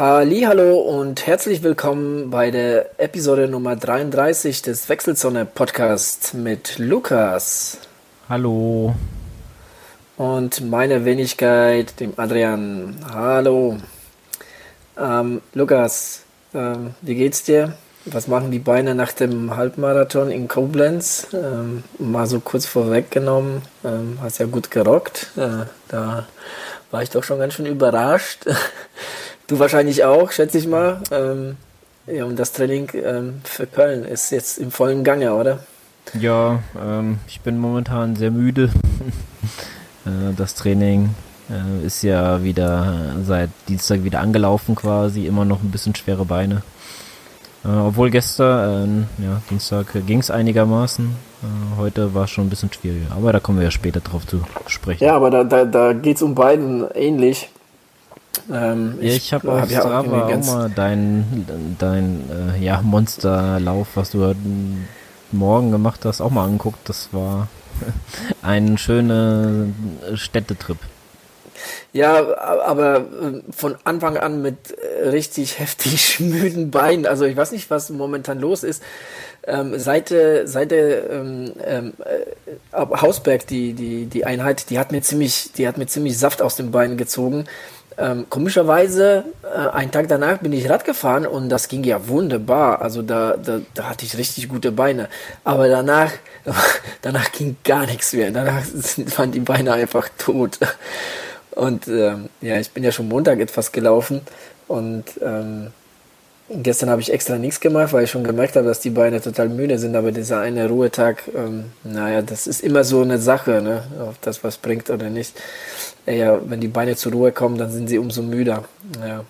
Hallo und herzlich willkommen bei der Episode Nummer 33 des Wechselzone Podcast mit Lukas. Hallo. Und meine Wenigkeit, dem Adrian. Hallo. Ähm, Lukas, ähm, wie geht's dir? Was machen die Beine nach dem Halbmarathon in Koblenz? Ähm, mal so kurz vorweggenommen, ähm, hast ja gut gerockt. Äh, da war ich doch schon ganz schön überrascht. Du wahrscheinlich auch, schätze ich mal. Ähm, ja, und das Training ähm, für Köln ist jetzt im vollen Gange, oder? Ja, ähm, ich bin momentan sehr müde. äh, das Training äh, ist ja wieder seit Dienstag wieder angelaufen quasi, immer noch ein bisschen schwere Beine. Äh, obwohl gestern, äh, ja, Dienstag ging es einigermaßen. Äh, heute war es schon ein bisschen schwieriger, aber da kommen wir ja später drauf zu sprechen. Ja, aber da, da, da geht es um beiden ähnlich. Ähm, ja, ich, ich habe auf hab Strava auch, auch mal dein, dein äh, ja, Monsterlauf, was du heute Morgen gemacht hast, auch mal angeguckt. Das war ein schöner Städtetrip. Ja, aber äh, von Anfang an mit äh, richtig heftig müden Beinen. Also ich weiß nicht, was momentan los ist. Ähm, seit, seit der ähm, ähm, äh, Hausberg, die, die, die Einheit, die hat mir ziemlich, die hat mir ziemlich Saft aus den Beinen gezogen. Ähm, komischerweise, äh, einen Tag danach bin ich Rad gefahren und das ging ja wunderbar. Also da, da, da hatte ich richtig gute Beine. Aber danach, danach ging gar nichts mehr. Danach waren die Beine einfach tot. Und ähm, ja, ich bin ja schon Montag etwas gelaufen und ähm, gestern habe ich extra nichts gemacht, weil ich schon gemerkt habe, dass die Beine total müde sind. Aber dieser eine Ruhetag, ähm, naja, das ist immer so eine Sache, ne? ob das was bringt oder nicht. Ja, wenn die Beine zur Ruhe kommen, dann sind sie umso müder. Ja,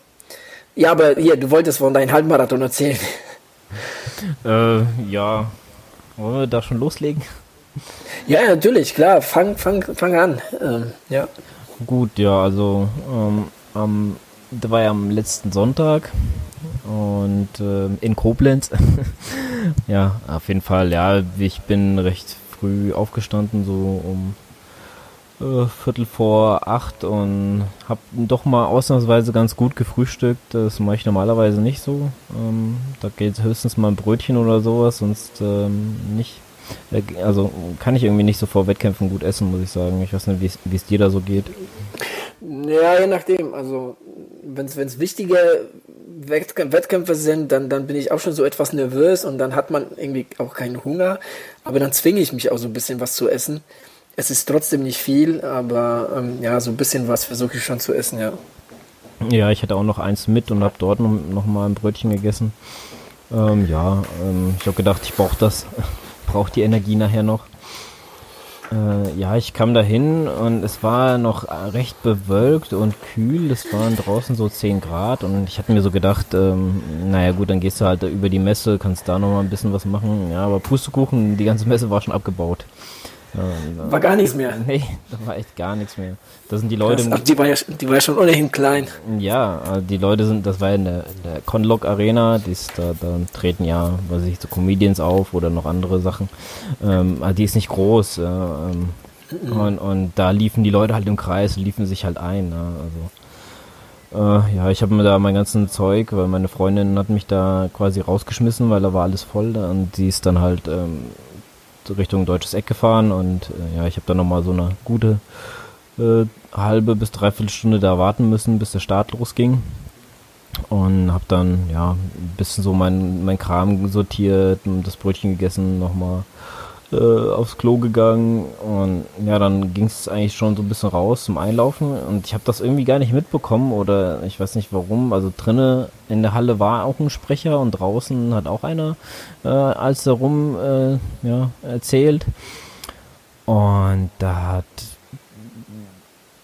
ja aber hier, du wolltest von deinem Halbmarathon erzählen. Äh, ja, wollen wir da schon loslegen? Ja, natürlich, klar. Fang, fang, fang an. Ähm, ja. Gut, ja, also ähm, am, da war ja am letzten Sonntag und äh, in Koblenz. ja, auf jeden Fall, ja, ich bin recht früh aufgestanden, so um äh, Viertel vor acht und habe doch mal ausnahmsweise ganz gut gefrühstückt. Das mache ich normalerweise nicht so. Ähm, da geht höchstens mal ein Brötchen oder sowas, sonst ähm, nicht. Äh, also kann ich irgendwie nicht so vor Wettkämpfen gut essen, muss ich sagen. Ich weiß nicht, wie es dir da so geht. Ja, je nachdem. Also wenn es wichtige Wettkämpfe sind, dann, dann bin ich auch schon so etwas nervös und dann hat man irgendwie auch keinen Hunger. Aber dann zwinge ich mich auch so ein bisschen was zu essen. Es ist trotzdem nicht viel, aber ähm, ja, so ein bisschen was versuche ich schon zu essen, ja. Ja, ich hatte auch noch eins mit und habe dort noch, noch mal ein Brötchen gegessen. Ähm, ja, ähm, ich habe gedacht, ich brauche das, brauche die Energie nachher noch. Äh, ja, ich kam dahin und es war noch recht bewölkt und kühl. Es waren draußen so 10 Grad und ich hatte mir so gedacht, ähm, naja gut, dann gehst du halt über die Messe, kannst da noch mal ein bisschen was machen. Ja, aber Pustekuchen, die ganze Messe war schon abgebaut. Ja, war gar nichts mehr. Nee, da war echt gar nichts mehr. Da sind die Leute. Krass, die, war ja, die war ja schon ohnehin klein. Ja, äh, die Leute sind, das war in der, in der Conlock Arena, die ist, da, da treten ja, weiß ich, so Comedians auf oder noch andere Sachen. Ähm, die ist nicht groß. Äh, ähm, mhm. und, und da liefen die Leute halt im Kreis, liefen sich halt ein. Ja, also. Äh, ja, ich habe mir da mein ganzes Zeug, weil meine Freundin hat mich da quasi rausgeschmissen, weil da war alles voll und die ist dann halt ähm, Richtung Deutsches Eck gefahren und äh, ja, ich habe dann nochmal so eine gute äh, halbe bis dreiviertel Stunde da warten müssen, bis der Start losging. Und habe dann ja ein bisschen so mein, mein Kram sortiert und das Brötchen gegessen, nochmal äh, aufs Klo gegangen und ja, dann ging es eigentlich schon so ein bisschen raus zum Einlaufen und ich habe das irgendwie gar nicht mitbekommen oder ich weiß nicht warum. Also drinnen in der Halle war auch ein Sprecher und draußen hat auch einer äh, als darum äh, ja, erzählt und da hat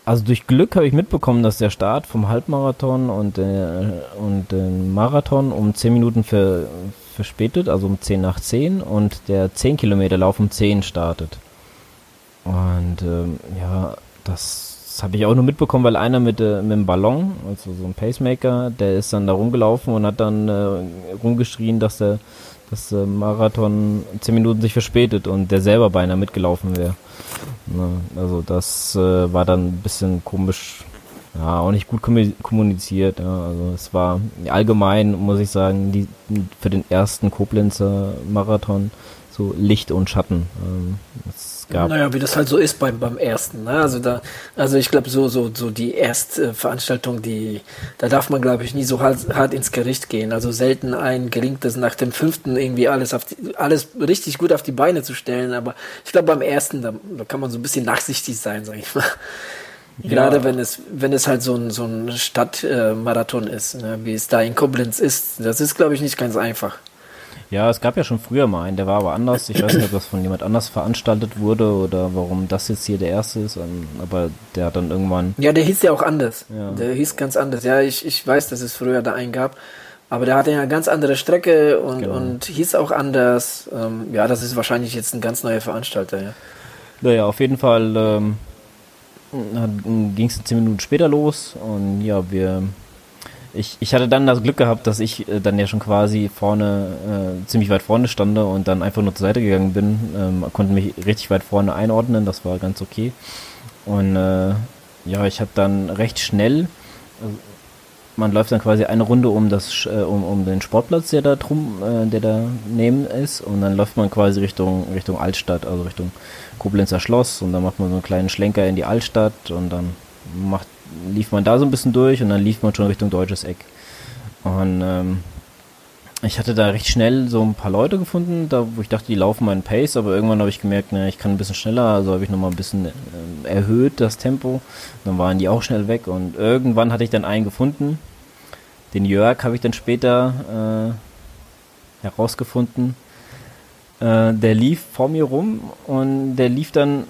also durch Glück habe ich mitbekommen, dass der Start vom Halbmarathon und, äh, und den Marathon um 10 Minuten für verspätet, also um 10 nach 10 und der 10 Kilometer Lauf um 10 startet. Und ähm, ja, das, habe ich auch nur mitbekommen, weil einer mit, äh, mit dem Ballon, also so ein Pacemaker, der ist dann da rumgelaufen und hat dann äh, rumgeschrien, dass der dass der Marathon 10 Minuten sich verspätet und der selber beinahe mitgelaufen wäre. Also das äh, war dann ein bisschen komisch ja, auch nicht gut kommuniziert. Ja. Also es war allgemein, muss ich sagen, die, für den ersten Koblenzer Marathon so Licht und Schatten. Ähm, es gab naja, wie das halt so ist beim, beim ersten. Ne? Also da, also ich glaube, so, so, so die erste Veranstaltung, die, da darf man, glaube ich, nie so hart, hart ins Gericht gehen. Also selten ein gelingt es nach dem fünften irgendwie alles auf die, alles richtig gut auf die Beine zu stellen. Aber ich glaube, beim ersten, da, da kann man so ein bisschen nachsichtig sein, sage ich mal. Gerade ja. wenn es, wenn es halt so ein, so ein Stadtmarathon ist, ne? wie es da in Koblenz ist. Das ist, glaube ich, nicht ganz einfach. Ja, es gab ja schon früher mal einen, der war aber anders. Ich weiß nicht, ob das von jemand anders veranstaltet wurde oder warum das jetzt hier der erste ist, ähm, aber der hat dann irgendwann. Ja, der hieß ja auch anders. Ja. Der hieß ganz anders. Ja, ich, ich weiß, dass es früher da einen gab. Aber der hatte ja eine ganz andere Strecke und, genau. und hieß auch anders. Ähm, ja, das ist wahrscheinlich jetzt ein ganz neuer Veranstalter, ja. Naja, auf jeden Fall ähm, ging es zehn Minuten später los und ja, wir ich, ich hatte dann das Glück gehabt, dass ich äh, dann ja schon quasi vorne, äh, ziemlich weit vorne stande und dann einfach nur zur Seite gegangen bin. Ähm, konnte mich richtig weit vorne einordnen, das war ganz okay. Und äh, ja, ich habe dann recht schnell, also man läuft dann quasi eine Runde um das, äh, um, um den Sportplatz, der da drum, äh, der da neben ist, und dann läuft man quasi Richtung, Richtung Altstadt, also Richtung Koblenzer Schloss, und dann macht man so einen kleinen Schlenker in die Altstadt und dann macht lief man da so ein bisschen durch und dann lief man schon Richtung deutsches Eck. Und ähm, ich hatte da recht schnell so ein paar Leute gefunden, da wo ich dachte, die laufen meinen Pace, aber irgendwann habe ich gemerkt, ne, ich kann ein bisschen schneller, also habe ich nochmal ein bisschen äh, erhöht das Tempo. Dann waren die auch schnell weg und irgendwann hatte ich dann einen gefunden. Den Jörg habe ich dann später äh, herausgefunden. Äh, der lief vor mir rum und der lief dann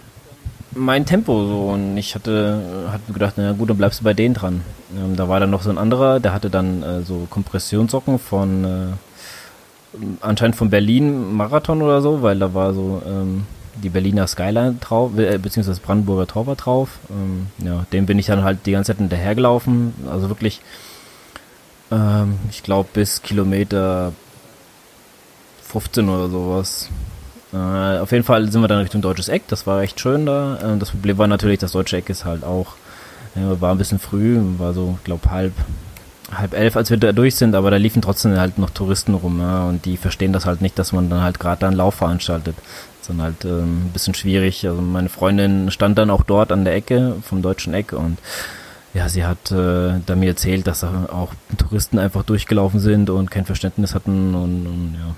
mein Tempo so und ich hatte, hatte gedacht, na gut, dann bleibst du bei denen dran. Ähm, da war dann noch so ein anderer, der hatte dann äh, so Kompressionssocken von äh, anscheinend von Berlin Marathon oder so, weil da war so ähm, die Berliner Skyline drauf, äh, beziehungsweise Brandenburger Tor war drauf. Ähm, ja, dem bin ich dann halt die ganze Zeit hinterhergelaufen. Also wirklich, ähm, ich glaube bis Kilometer 15 oder sowas. Äh, auf jeden Fall sind wir dann Richtung Deutsches Eck, das war echt schön da. Äh, das Problem war natürlich, das Deutsche Eck ist halt auch, äh, war ein bisschen früh, war so, glaube halb, halb elf, als wir da durch sind, aber da liefen trotzdem halt noch Touristen rum ja, und die verstehen das halt nicht, dass man dann halt gerade da einen Lauf veranstaltet. Das ist dann halt ähm, ein bisschen schwierig. Also meine Freundin stand dann auch dort an der Ecke vom Deutschen Eck und ja, sie hat äh, da mir erzählt, dass da auch Touristen einfach durchgelaufen sind und kein Verständnis hatten und, und ja,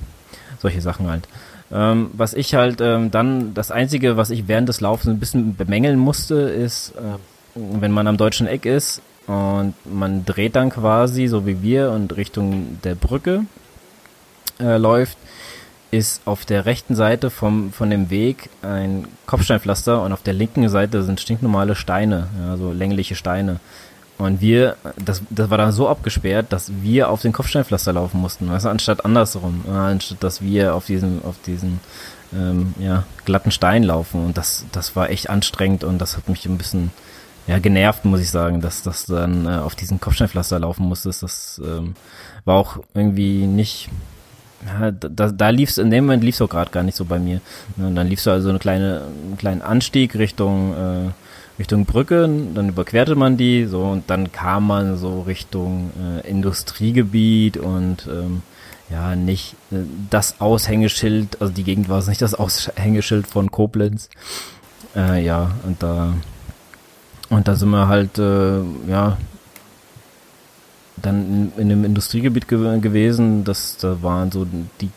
solche Sachen halt. Ähm, was ich halt ähm, dann, das Einzige, was ich während des Laufens ein bisschen bemängeln musste, ist, äh, wenn man am deutschen Eck ist und man dreht dann quasi, so wie wir, und Richtung der Brücke äh, läuft, ist auf der rechten Seite vom, von dem Weg ein Kopfsteinpflaster und auf der linken Seite sind stinknormale Steine, ja, so längliche Steine. Und wir, das, das war dann so abgesperrt, dass wir auf den Kopfsteinpflaster laufen mussten, weißt du, anstatt andersrum, äh, anstatt dass wir auf diesen, auf diesen ähm, ja, glatten Stein laufen. Und das, das war echt anstrengend und das hat mich ein bisschen ja, genervt, muss ich sagen, dass das dann äh, auf diesen Kopfsteinpflaster laufen musstest. Das ähm, war auch irgendwie nicht. Ja, da, da lief es, in dem Moment lief es auch gerade gar nicht so bei mir. Und dann lief es also eine kleine, einen kleinen Anstieg Richtung äh, Richtung Brücke, dann überquerte man die, so und dann kam man so Richtung äh, Industriegebiet und ähm, ja, nicht äh, das Aushängeschild, also die Gegend war es nicht das Aushängeschild von Koblenz. Äh, ja, und da und da sind wir halt, äh, ja, dann in, in einem Industriegebiet ge gewesen, das da waren so die,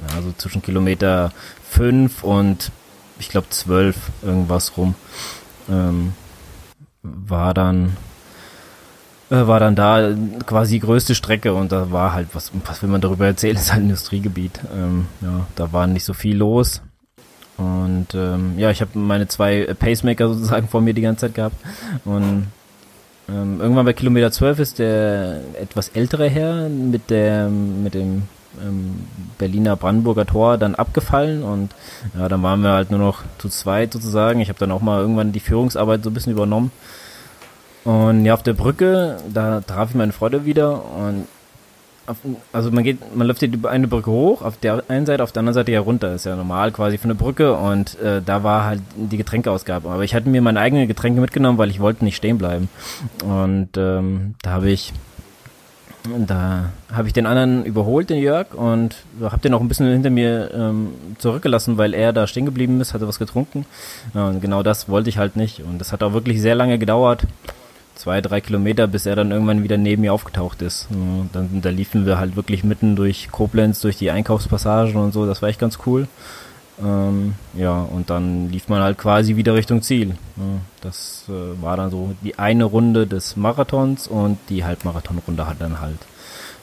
ja, so zwischen Kilometer fünf und ich glaube zwölf irgendwas rum ähm, war dann äh, war dann da quasi größte Strecke und da war halt, was, was will man darüber erzählen, ist halt Industriegebiet. Ähm, ja, da war nicht so viel los. Und ähm, ja, ich habe meine zwei Pacemaker sozusagen vor mir die ganze Zeit gehabt. Und ähm, irgendwann bei Kilometer 12 ist der etwas ältere Herr mit der mit dem ähm, Berliner Brandenburger Tor dann abgefallen und ja, dann waren wir halt nur noch zu zweit sozusagen. Ich habe dann auch mal irgendwann die Führungsarbeit so ein bisschen übernommen. Und ja, auf der Brücke, da traf ich meine Freunde wieder und auf, also man geht, man läuft die eine Brücke hoch, auf der einen Seite, auf der anderen Seite ja runter. Ist ja normal quasi für eine Brücke und äh, da war halt die Getränkeausgabe. Aber ich hatte mir meine eigenen Getränke mitgenommen, weil ich wollte nicht stehen bleiben. Und ähm, da habe ich da habe ich den anderen überholt, den Jörg, und habe den auch ein bisschen hinter mir ähm, zurückgelassen, weil er da stehen geblieben ist, hatte was getrunken. Und genau das wollte ich halt nicht. Und das hat auch wirklich sehr lange gedauert zwei, drei Kilometer, bis er dann irgendwann wieder neben mir aufgetaucht ist. Dann, da liefen wir halt wirklich mitten durch Koblenz, durch die Einkaufspassagen und so, das war echt ganz cool. Ähm, ja, und dann lief man halt quasi wieder Richtung Ziel. Das äh, war dann so die eine Runde des Marathons und die Halbmarathonrunde hat dann halt.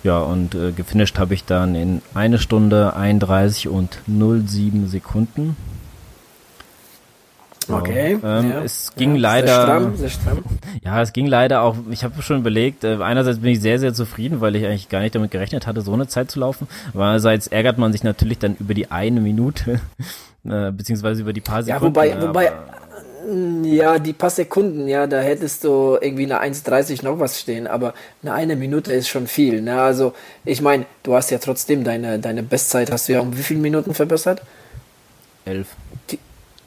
Ja, und äh, gefinisht habe ich dann in eine Stunde 31 und 07 Sekunden. Okay. Ähm, ja. Es ging ja, leider. Sehr stramm, sehr stramm. Ja, es ging leider auch. Ich habe schon überlegt. Äh, einerseits bin ich sehr, sehr zufrieden, weil ich eigentlich gar nicht damit gerechnet hatte, so eine Zeit zu laufen. Aber andererseits ärgert man sich natürlich dann über die eine Minute, äh, beziehungsweise über die paar Sekunden. Ja, wobei, wobei, ja, die paar Sekunden, ja, da hättest du irgendwie eine 1,30 noch was stehen, aber eine eine Minute ist schon viel. Ne? Also, ich meine, du hast ja trotzdem deine, deine Bestzeit, hast du ja um wie viele Minuten verbessert? Elf.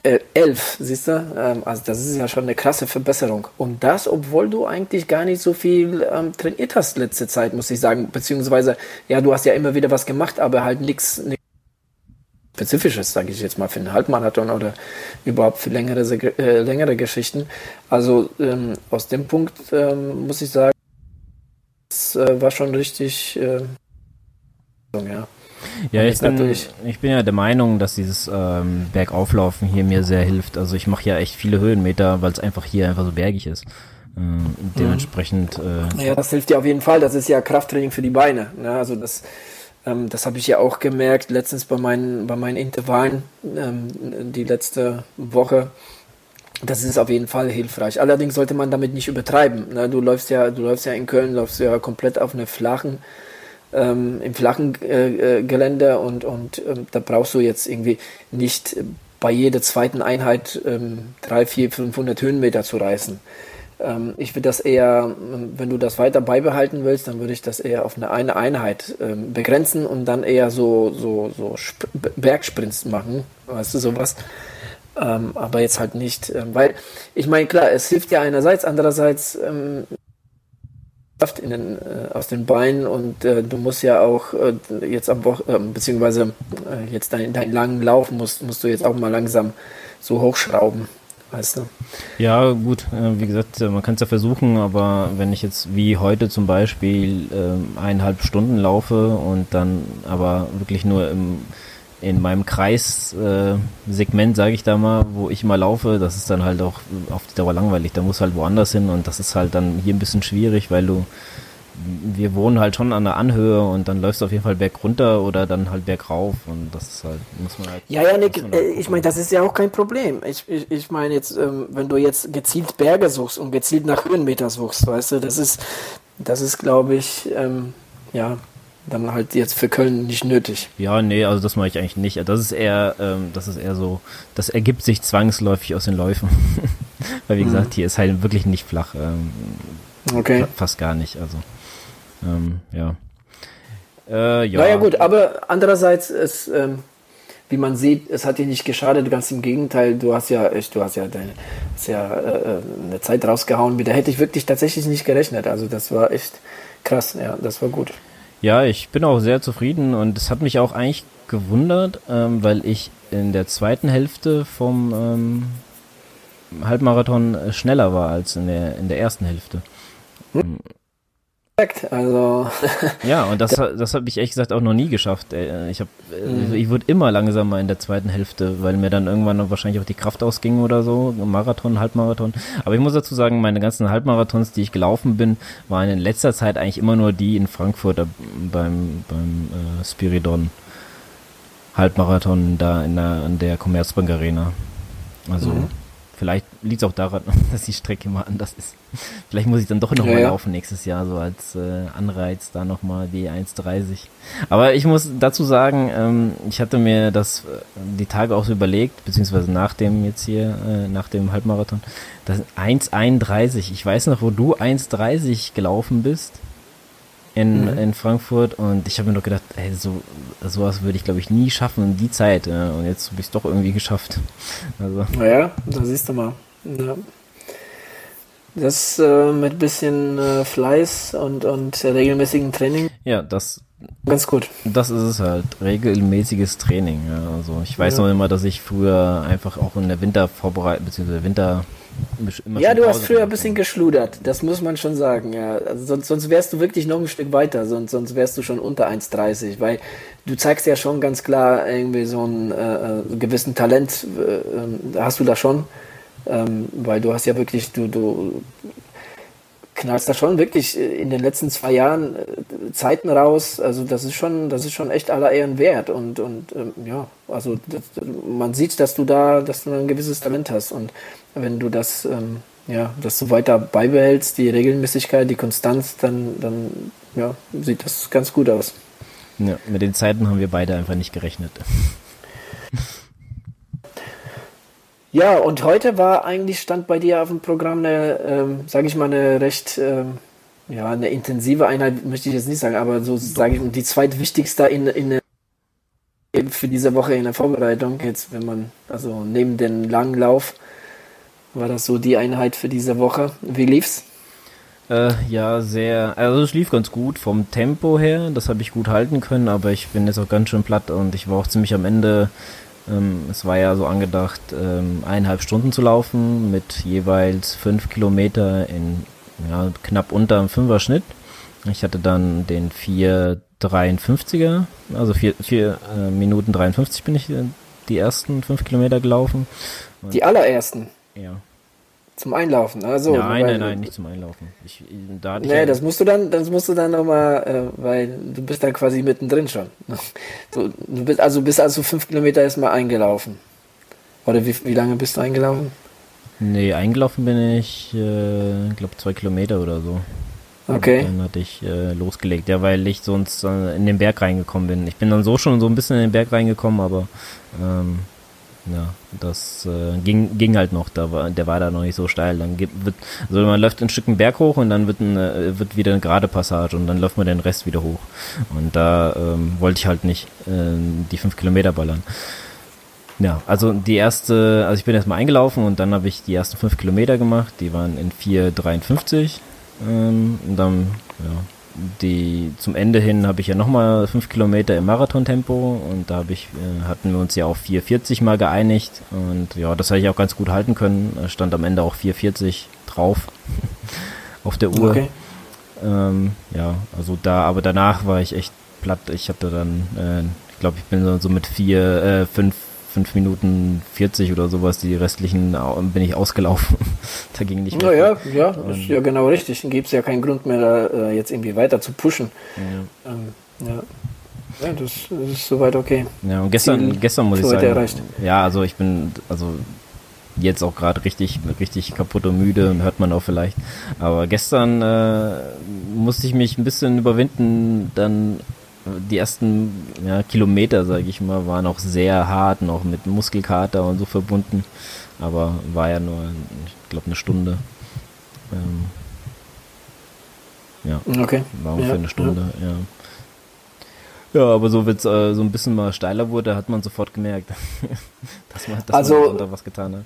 Äh, elf, siehst du? Ähm, also das ist ja schon eine krasse Verbesserung. Und das, obwohl du eigentlich gar nicht so viel ähm, trainiert hast letzte Zeit, muss ich sagen. Beziehungsweise, ja, du hast ja immer wieder was gemacht, aber halt nichts Spezifisches, sage ich jetzt mal, für einen Halbmarathon oder überhaupt für längere, äh, längere Geschichten. Also ähm, aus dem Punkt ähm, muss ich sagen, es äh, war schon richtig, äh, ja. Ja, ich bin, ich bin ja der Meinung, dass dieses ähm, Bergauflaufen hier mir sehr hilft. Also ich mache ja echt viele Höhenmeter, weil es einfach hier einfach so bergig ist. Ähm, dementsprechend. Äh, ja, das hilft dir auf jeden Fall. Das ist ja Krafttraining für die Beine. Ne? Also das, ähm, das habe ich ja auch gemerkt letztens bei meinen, bei meinen Intervallen ähm, die letzte Woche. Das ist auf jeden Fall hilfreich. Allerdings sollte man damit nicht übertreiben. Ne? Du läufst ja, du läufst ja in Köln, läufst ja komplett auf einer flachen ähm, im flachen äh, äh, Gelände und, und ähm, da brauchst du jetzt irgendwie nicht bei jeder zweiten Einheit ähm, 3, 4, 500 Höhenmeter zu reißen. Ähm, ich würde das eher, wenn du das weiter beibehalten willst, dann würde ich das eher auf eine, eine Einheit ähm, begrenzen und dann eher so, so, so Sp Bergsprints machen, weißt du, sowas. Ähm, aber jetzt halt nicht, ähm, weil ich meine, klar, es hilft ja einerseits, andererseits ähm, Kraft in den, äh, aus den Beinen und äh, du musst ja auch äh, jetzt am Woche, äh, beziehungsweise äh, jetzt deinen dein langen Lauf musst, musst du jetzt auch mal langsam so hochschrauben. Weißt du? Ja, gut, äh, wie gesagt, man kann es ja versuchen, aber wenn ich jetzt wie heute zum Beispiel äh, eineinhalb Stunden laufe und dann aber wirklich nur im in meinem Kreissegment, äh, sage ich da mal, wo ich mal laufe, das ist dann halt auch auf die Dauer langweilig. Da muss halt woanders hin und das ist halt dann hier ein bisschen schwierig, weil du, wir wohnen halt schon an der Anhöhe und dann läufst du auf jeden Fall berg runter oder dann halt berg rauf und das ist halt, muss man halt. Ja, ja, Nick, halt äh, ich meine, das ist ja auch kein Problem. Ich, ich, ich meine jetzt, ähm, wenn du jetzt gezielt Berge suchst und gezielt nach Höhenmeter suchst, weißt du, das ist, das ist, glaube ich, ähm, ja, dann halt jetzt für Köln nicht nötig. Ja, nee, also das mache ich eigentlich nicht. Das ist eher, ähm, das ist eher so, das ergibt sich zwangsläufig aus den Läufen. Weil wie mhm. gesagt, hier ist halt wirklich nicht flach. Ähm, okay. Fast gar nicht, also. Ähm, ja. Äh, ja. Naja gut, aber andererseits ist, ähm, wie man sieht, es hat dir nicht geschadet, ganz im Gegenteil, du hast ja echt, du hast ja deine, hast ja äh, äh, eine Zeit rausgehauen, mit der hätte ich wirklich tatsächlich nicht gerechnet. Also das war echt krass, ja, das war gut. Ja, ich bin auch sehr zufrieden und es hat mich auch eigentlich gewundert, ähm, weil ich in der zweiten Hälfte vom ähm, Halbmarathon äh, schneller war als in der, in der ersten Hälfte. Hm. Also ja, und das, das habe ich ehrlich gesagt auch noch nie geschafft. Ich habe, mhm. ich wurde immer langsamer in der zweiten Hälfte, weil mir dann irgendwann wahrscheinlich auch die Kraft ausging oder so, Marathon, Halbmarathon. Aber ich muss dazu sagen, meine ganzen Halbmarathons, die ich gelaufen bin, waren in letzter Zeit eigentlich immer nur die in Frankfurt äh, beim beim äh, Spiridon Halbmarathon da in der an der Commerzbank Arena. Also mhm. Vielleicht liegt es auch daran, dass die Strecke mal anders ist. Vielleicht muss ich dann doch nochmal ja, ja. laufen nächstes Jahr, so als äh, Anreiz da nochmal die 1,30. Aber ich muss dazu sagen, ähm, ich hatte mir das äh, die Tage auch so überlegt, beziehungsweise nach dem jetzt hier, äh, nach dem Halbmarathon, das 1,31. Ich weiß noch, wo du 1,30 gelaufen bist. In, mhm. in Frankfurt und ich habe mir nur gedacht, ey, so sowas würde ich glaube ich nie schaffen in die Zeit ja, und jetzt habe ich es doch irgendwie geschafft. Also. Naja, da siehst du mal. Ja. Das äh, mit bisschen äh, Fleiß und, und regelmäßigen Training. Ja, das ganz gut. Das ist es halt, regelmäßiges Training. Ja. Also ich weiß ja. noch immer, dass ich früher einfach auch in der Wintervorbereitung, beziehungsweise Winter ja, du hast früher ein bisschen geschludert, das muss man schon sagen. Ja. Also sonst, sonst wärst du wirklich noch ein Stück weiter, sonst, sonst wärst du schon unter 1,30, weil du zeigst ja schon ganz klar irgendwie so einen äh, äh gewissen Talent, äh, hast du da schon, ähm, weil du hast ja wirklich, du, du knallst da schon wirklich in den letzten zwei Jahren äh, Zeiten raus. Also das ist schon, das ist schon echt aller Ehren wert. Und, und ähm, ja, also das, man sieht, dass du da, dass du ein gewisses Talent hast. Und wenn du das, ähm, ja, das so weiter beibehältst, die Regelmäßigkeit, die Konstanz, dann, dann ja, sieht das ganz gut aus. Ja, mit den Zeiten haben wir beide einfach nicht gerechnet. Ja, und heute war eigentlich, stand bei dir auf dem Programm eine, ähm, sage ich mal, eine recht, ähm, ja, eine intensive Einheit, möchte ich jetzt nicht sagen, aber so sage ich, die zweitwichtigste in, in, für diese Woche in der Vorbereitung, jetzt wenn man, also neben dem langen Lauf, war das so die Einheit für diese Woche. Wie lief's? Äh, ja, sehr, also es lief ganz gut vom Tempo her, das habe ich gut halten können, aber ich bin jetzt auch ganz schön platt und ich war auch ziemlich am Ende. Ähm, es war ja so angedacht, ähm, eineinhalb Stunden zu laufen mit jeweils fünf Kilometer in ja, knapp unter einem Fünfer-Schnitt. Ich hatte dann den 4,53er, also 4, 4 äh, Minuten 53 bin ich äh, die ersten fünf Kilometer gelaufen. Und die allerersten? Ja. Zum Einlaufen, also. Nein, nein, nein, nicht zum Einlaufen. Ich, da nee, ja das musst du dann, das musst du dann nochmal, äh, weil du bist dann quasi mittendrin schon. Du, du bist also bist also fünf Kilometer erstmal eingelaufen. Oder wie, wie lange bist du eingelaufen? Nee, eingelaufen bin ich, äh, glaube zwei Kilometer oder so. Okay. Und dann hatte ich äh, losgelegt, ja, weil ich sonst äh, in den Berg reingekommen bin. Ich bin dann so schon so ein bisschen in den Berg reingekommen, aber ähm, ja, das äh, ging, ging halt noch, da war, der war da noch nicht so steil. Dann gibt, wird, also man läuft ein Stück einen Berg hoch und dann wird, eine, wird wieder eine gerade Passage und dann läuft man den Rest wieder hoch. Und da ähm, wollte ich halt nicht äh, die fünf Kilometer ballern. Ja, also die erste, also ich bin erstmal eingelaufen und dann habe ich die ersten fünf Kilometer gemacht, die waren in 4,53 ähm, und dann, ja, die zum Ende hin habe ich ja nochmal fünf Kilometer im Marathontempo und da habe ich, äh, hatten wir uns ja auf 4,40 mal geeinigt und ja, das habe ich auch ganz gut halten können. Stand am Ende auch 4,40 drauf auf der Uhr. Okay. Ähm, ja, also da, aber danach war ich echt platt. Ich hatte dann, äh, ich glaube, ich bin so, so mit vier, äh, fünf 5 Minuten 40 oder sowas, die restlichen bin ich ausgelaufen. da ging nicht mehr. Naja, ja, ist ja genau richtig. Dann gibt es ja keinen Grund mehr, da äh, jetzt irgendwie weiter zu pushen. Ja. Ähm, ja. Ja, das, das, ist soweit okay. Ja, und gestern, Ziel gestern muss ich sagen, erreicht. ja, also ich bin, also jetzt auch gerade richtig, richtig kaputt und müde, hört man auch vielleicht. Aber gestern äh, musste ich mich ein bisschen überwinden, dann die ersten ja, Kilometer, sage ich mal, waren auch sehr hart, noch mit Muskelkater und so verbunden. Aber war ja nur, ich glaube, eine Stunde. Ähm, ja, okay. war ungefähr ja, eine Stunde, ja. ja. Ja, aber so wird äh, so ein bisschen mal steiler wurde, hat man sofort gemerkt, dass man, dass also, man da was getan hat.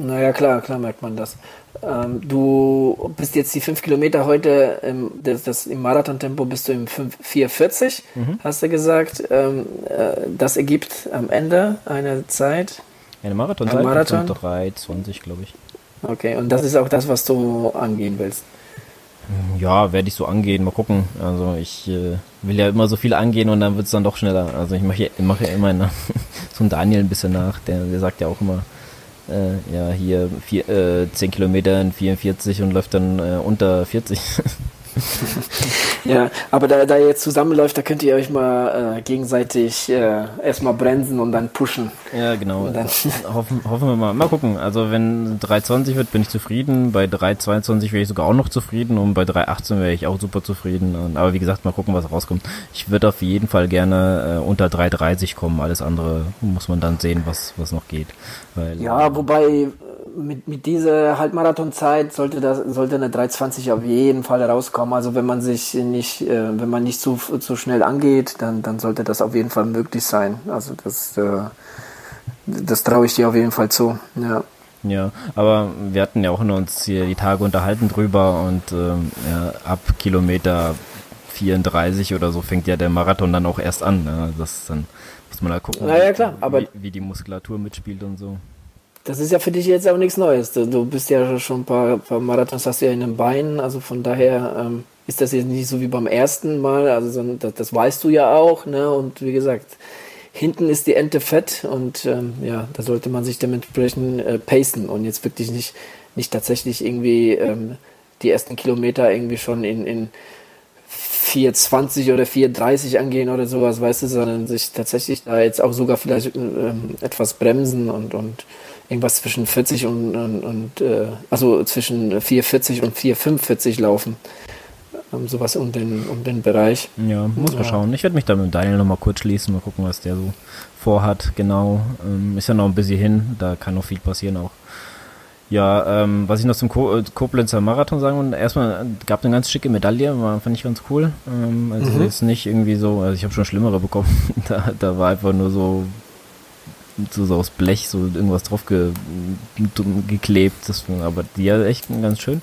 Naja, klar, klar merkt man das. Ähm, du bist jetzt die 5 Kilometer heute, im, das, das im Marathontempo bist du im 4,40, mhm. hast du gesagt. Ähm, äh, das ergibt am Ende eine Zeit. Eine Marathonzeit ein Marathon? 3,20 glaube ich. Okay, und das ist auch das, was du angehen willst. Ja, werde ich so angehen, mal gucken. Also ich äh, will ja immer so viel angehen und dann wird es dann doch schneller. Also ich mache ja, mach ja immer nach, so einen Daniel ein bisschen nach, der, der sagt ja auch immer, äh, ja, hier vier, äh, 10 Kilometer in 44 und läuft dann äh, unter 40. ja, aber da, da ihr jetzt zusammenläuft, da könnt ihr euch mal äh, gegenseitig äh, erstmal bremsen und dann pushen. Ja, genau. hoffen, hoffen wir mal. Mal gucken. Also wenn 3,20 wird, bin ich zufrieden. Bei 3,22 wäre ich sogar auch noch zufrieden und bei 3,18 wäre ich auch super zufrieden. Und, aber wie gesagt, mal gucken, was rauskommt. Ich würde auf jeden Fall gerne äh, unter 3,30 kommen. Alles andere muss man dann sehen, was, was noch geht. Weil, ja, wobei mit, mit dieser Halbmarathonzeit sollte das sollte eine 320 auf jeden Fall rauskommen. Also wenn man sich nicht, äh, wenn man nicht zu, zu schnell angeht, dann, dann sollte das auf jeden Fall möglich sein. Also das, äh, das traue ich dir auf jeden Fall zu. Ja. Ja, aber wir hatten ja auch in uns hier die Tage unterhalten drüber und ähm, ja, ab Kilometer 34 oder so fängt ja der Marathon dann auch erst an. Ne? Das dann muss man da gucken, naja, klar, aber wie, wie die Muskulatur mitspielt und so. Das ist ja für dich jetzt auch nichts Neues. Du bist ja schon ein paar, paar Marathons hast du ja in den Beinen, also von daher ähm, ist das jetzt nicht so wie beim ersten Mal, also das, das weißt du ja auch, ne? Und wie gesagt, hinten ist die Ente fett und ähm, ja, da sollte man sich dementsprechend äh, pacen und jetzt wirklich nicht, nicht tatsächlich irgendwie ähm, die ersten Kilometer irgendwie schon in, in 4,20 oder 4,30 angehen oder sowas, weißt du, sondern sich tatsächlich da jetzt auch sogar vielleicht ähm, etwas bremsen und, und irgendwas zwischen 40 und, und, und äh, also zwischen 4,40 und 4,45 laufen. Ähm, sowas um den, um den Bereich. Ja, muss man ja. schauen. Ich werde mich da mit Daniel nochmal kurz schließen, mal gucken, was der so vorhat, genau. Ähm, ist ja noch ein bisschen hin, da kann noch viel passieren auch. Ja, ähm, was ich noch zum Ko äh, Koblenzer Marathon sagen wollte, erstmal gab eine ganz schicke Medaille, war, fand ich ganz cool. Ähm, also mhm. jetzt nicht irgendwie so, also ich habe schon schlimmere bekommen. da, da war einfach nur so, so, so aus Blech so irgendwas drauf ge geklebt. Das, aber die hat echt ganz schön.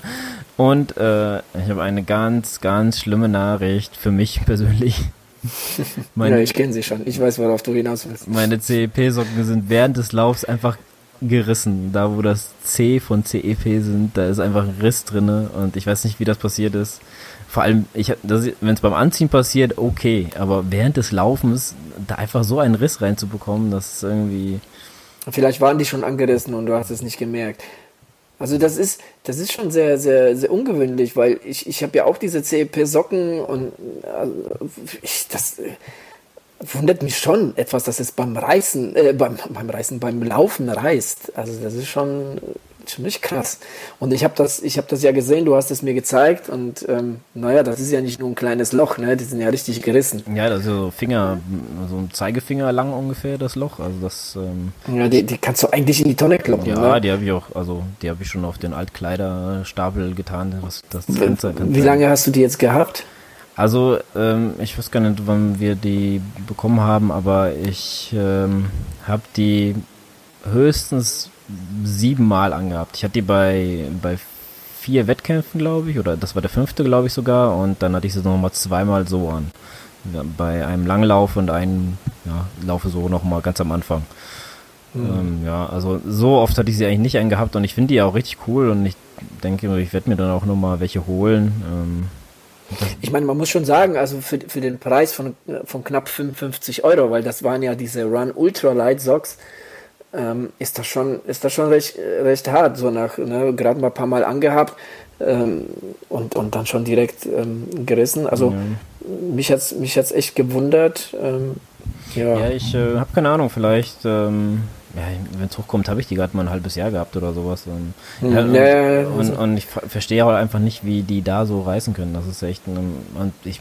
Und äh, ich habe eine ganz, ganz schlimme Nachricht für mich persönlich. Meine, ja, ich kenne sie schon. Ich weiß, worauf du hinaus willst. Meine CEP-Socken sind während des Laufs einfach gerissen. Da, wo das C von CEP sind, da ist einfach ein Riss drinne und ich weiß nicht, wie das passiert ist. Vor allem, wenn es beim Anziehen passiert, okay, aber während des Laufens da einfach so einen Riss reinzubekommen, das ist irgendwie. Vielleicht waren die schon angerissen und du hast es nicht gemerkt. Also das ist, das ist schon sehr, sehr, sehr ungewöhnlich, weil ich, ich habe ja auch diese CEP-Socken und also ich, das, wundert mich schon etwas, dass es beim Reißen, äh, beim, beim Reißen, beim Laufen reißt. Also das ist schon ziemlich krass. Und ich habe das, ich habe das ja gesehen, du hast es mir gezeigt und ähm, naja, das ist ja nicht nur ein kleines Loch, ne? Die sind ja richtig gerissen. Ja, das ist so Finger, so ein Zeigefinger lang ungefähr das Loch. Also das. Ähm, ja, die, die kannst du eigentlich in die Tonne kloppen. Ja, ne? die habe ich auch, also die habe ich schon auf den Altkleiderstapel getan. Das, das Ganze, Wie lange hast du die jetzt gehabt? Also, ähm, ich weiß gar nicht, wann wir die bekommen haben, aber ich ähm, habe die höchstens siebenmal angehabt. Ich hatte die bei, bei vier Wettkämpfen, glaube ich, oder das war der fünfte, glaube ich sogar, und dann hatte ich sie nochmal zweimal so an. Bei einem Langlauf und einem ja, Laufe so nochmal ganz am Anfang. Mhm. Ähm, ja, also so oft hatte ich sie eigentlich nicht angehabt und ich finde die auch richtig cool und ich denke, ich werde mir dann auch nochmal welche holen. Ähm, ich meine, man muss schon sagen, also für, für den Preis von, von knapp 55 Euro, weil das waren ja diese Run Ultra Light Socks, ähm, ist das schon, ist das schon recht, recht hart, so nach, ne, gerade mal ein paar Mal angehabt ähm, und, und dann schon direkt ähm, gerissen. Also ja. mich hat's, mich hat's echt gewundert. Ähm, ja. ja, ich äh, habe keine Ahnung, vielleicht ähm, ja, wenn es hochkommt, habe ich die gerade mal ein halbes Jahr gehabt oder sowas. Und, hm, ja, und, ja, und, und, ich verstehe halt einfach nicht, wie die da so reißen können. Das ist echt ein, und ich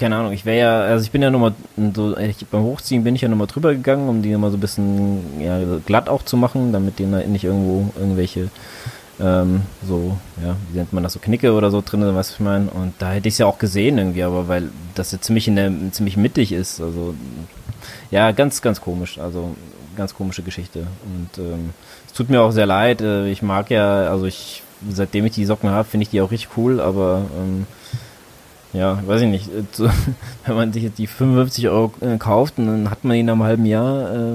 keine Ahnung, ich wäre ja, also ich bin ja nochmal so, ich, beim Hochziehen bin ich ja nochmal drüber gegangen, um die nochmal so ein bisschen ja, glatt auch zu machen, damit die nicht irgendwo irgendwelche ähm, so, ja, wie nennt man das, so Knicke oder so drin, was ich meine. Und da hätte ich es ja auch gesehen irgendwie, aber weil das ja ziemlich in der, ziemlich mittig ist, also ja, ganz, ganz komisch. Also ganz komische Geschichte. Und ähm, es tut mir auch sehr leid. Äh, ich mag ja, also ich, seitdem ich die Socken habe, finde ich die auch richtig cool, aber ähm, ja, weiß ich nicht. Äh, wenn man sich jetzt die 55 Euro äh, kauft und dann hat man ihn nach einem halben Jahr äh,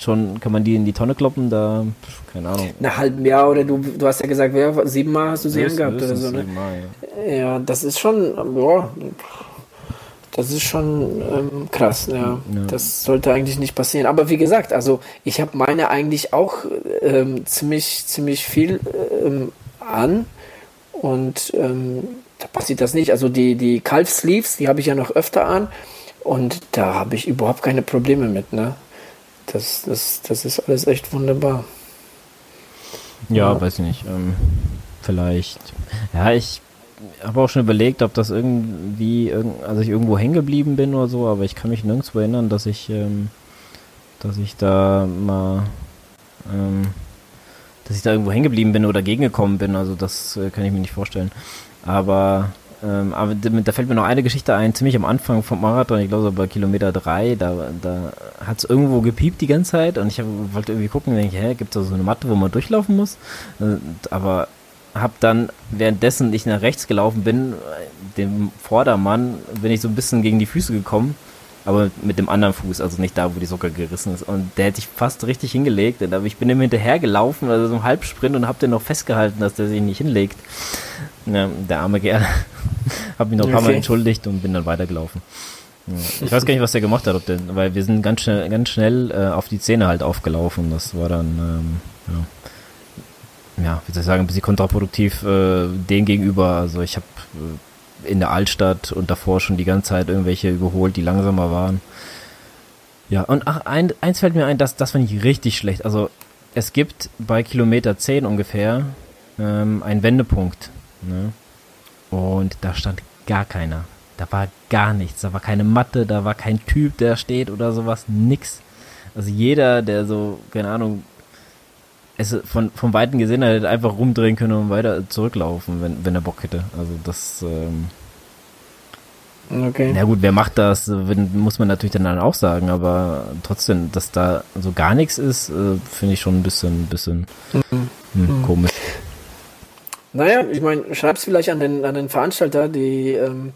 schon, kann man die in die Tonne kloppen, da, keine Ahnung. Nach einem halben Jahr oder du, du hast ja gesagt, wer, siebenmal hast du sie angehabt oder so, ne? Mal, ja. ja, das ist schon, ja, das ist schon ähm, krass, ja. ja. Das sollte eigentlich nicht passieren. Aber wie gesagt, also ich habe meine eigentlich auch ähm, ziemlich, ziemlich viel ähm, an und ähm, da passiert das nicht. Also die, die Calf Sleeves, die habe ich ja noch öfter an und da habe ich überhaupt keine Probleme mit, ne? Das, das, das ist alles echt wunderbar. Ja, ja. weiß ich nicht. Ähm, vielleicht. Ja, ich habe auch schon überlegt, ob das irgendwie, also ich irgendwo hängen geblieben bin oder so, aber ich kann mich nirgendwo erinnern, dass ich, ähm, dass ich da mal, ähm, dass ich da irgendwo hängen geblieben bin oder gegengekommen bin. Also das äh, kann ich mir nicht vorstellen. Aber ähm, aber da fällt mir noch eine Geschichte ein, ziemlich am Anfang vom Marathon, ich glaube so bei Kilometer 3, da, da hat es irgendwo gepiept die ganze Zeit und ich hab, wollte irgendwie gucken, denke ich, hä, gibt es da so eine Matte, wo man durchlaufen muss? Äh, aber habe dann, währenddessen ich nach rechts gelaufen bin, dem Vordermann, bin ich so ein bisschen gegen die Füße gekommen aber mit dem anderen Fuß, also nicht da, wo die Socke gerissen ist. Und der hätte ich fast richtig hingelegt. Aber ich bin ihm hinterher gelaufen, also so ein Halbsprint und hab den noch festgehalten, dass der sich nicht hinlegt. Ja, der arme Kerl. hab mich noch ein paar Mal entschuldigt und bin dann weitergelaufen. Ja. Ich weiß gar nicht, was der gemacht hat, ob der, weil wir sind ganz schnell, ganz schnell äh, auf die Zähne halt aufgelaufen. Das war dann, ähm, ja, ja, wie soll ich sagen, ein bisschen kontraproduktiv äh, dem gegenüber. Also ich habe äh, in der Altstadt und davor schon die ganze Zeit irgendwelche überholt, die langsamer waren. Ja, und ach, ein, eins fällt mir ein, das, das fand ich richtig schlecht. Also es gibt bei Kilometer 10 ungefähr ähm, einen Wendepunkt. Ne? Und da stand gar keiner. Da war gar nichts. Da war keine Matte, da war kein Typ, der steht oder sowas. Nix. Also jeder, der so, keine Ahnung, es von, von Weitem gesehen hat, hätte einfach rumdrehen können und weiter zurücklaufen, wenn, wenn er Bock hätte. Also das, ähm, Okay. Na gut, wer macht das, muss man natürlich dann auch sagen, aber trotzdem, dass da so gar nichts ist, äh, finde ich schon ein bisschen, bisschen mhm. Hm, mhm. komisch. Naja, ich meine, schreib's vielleicht an den, an den Veranstalter, die ähm,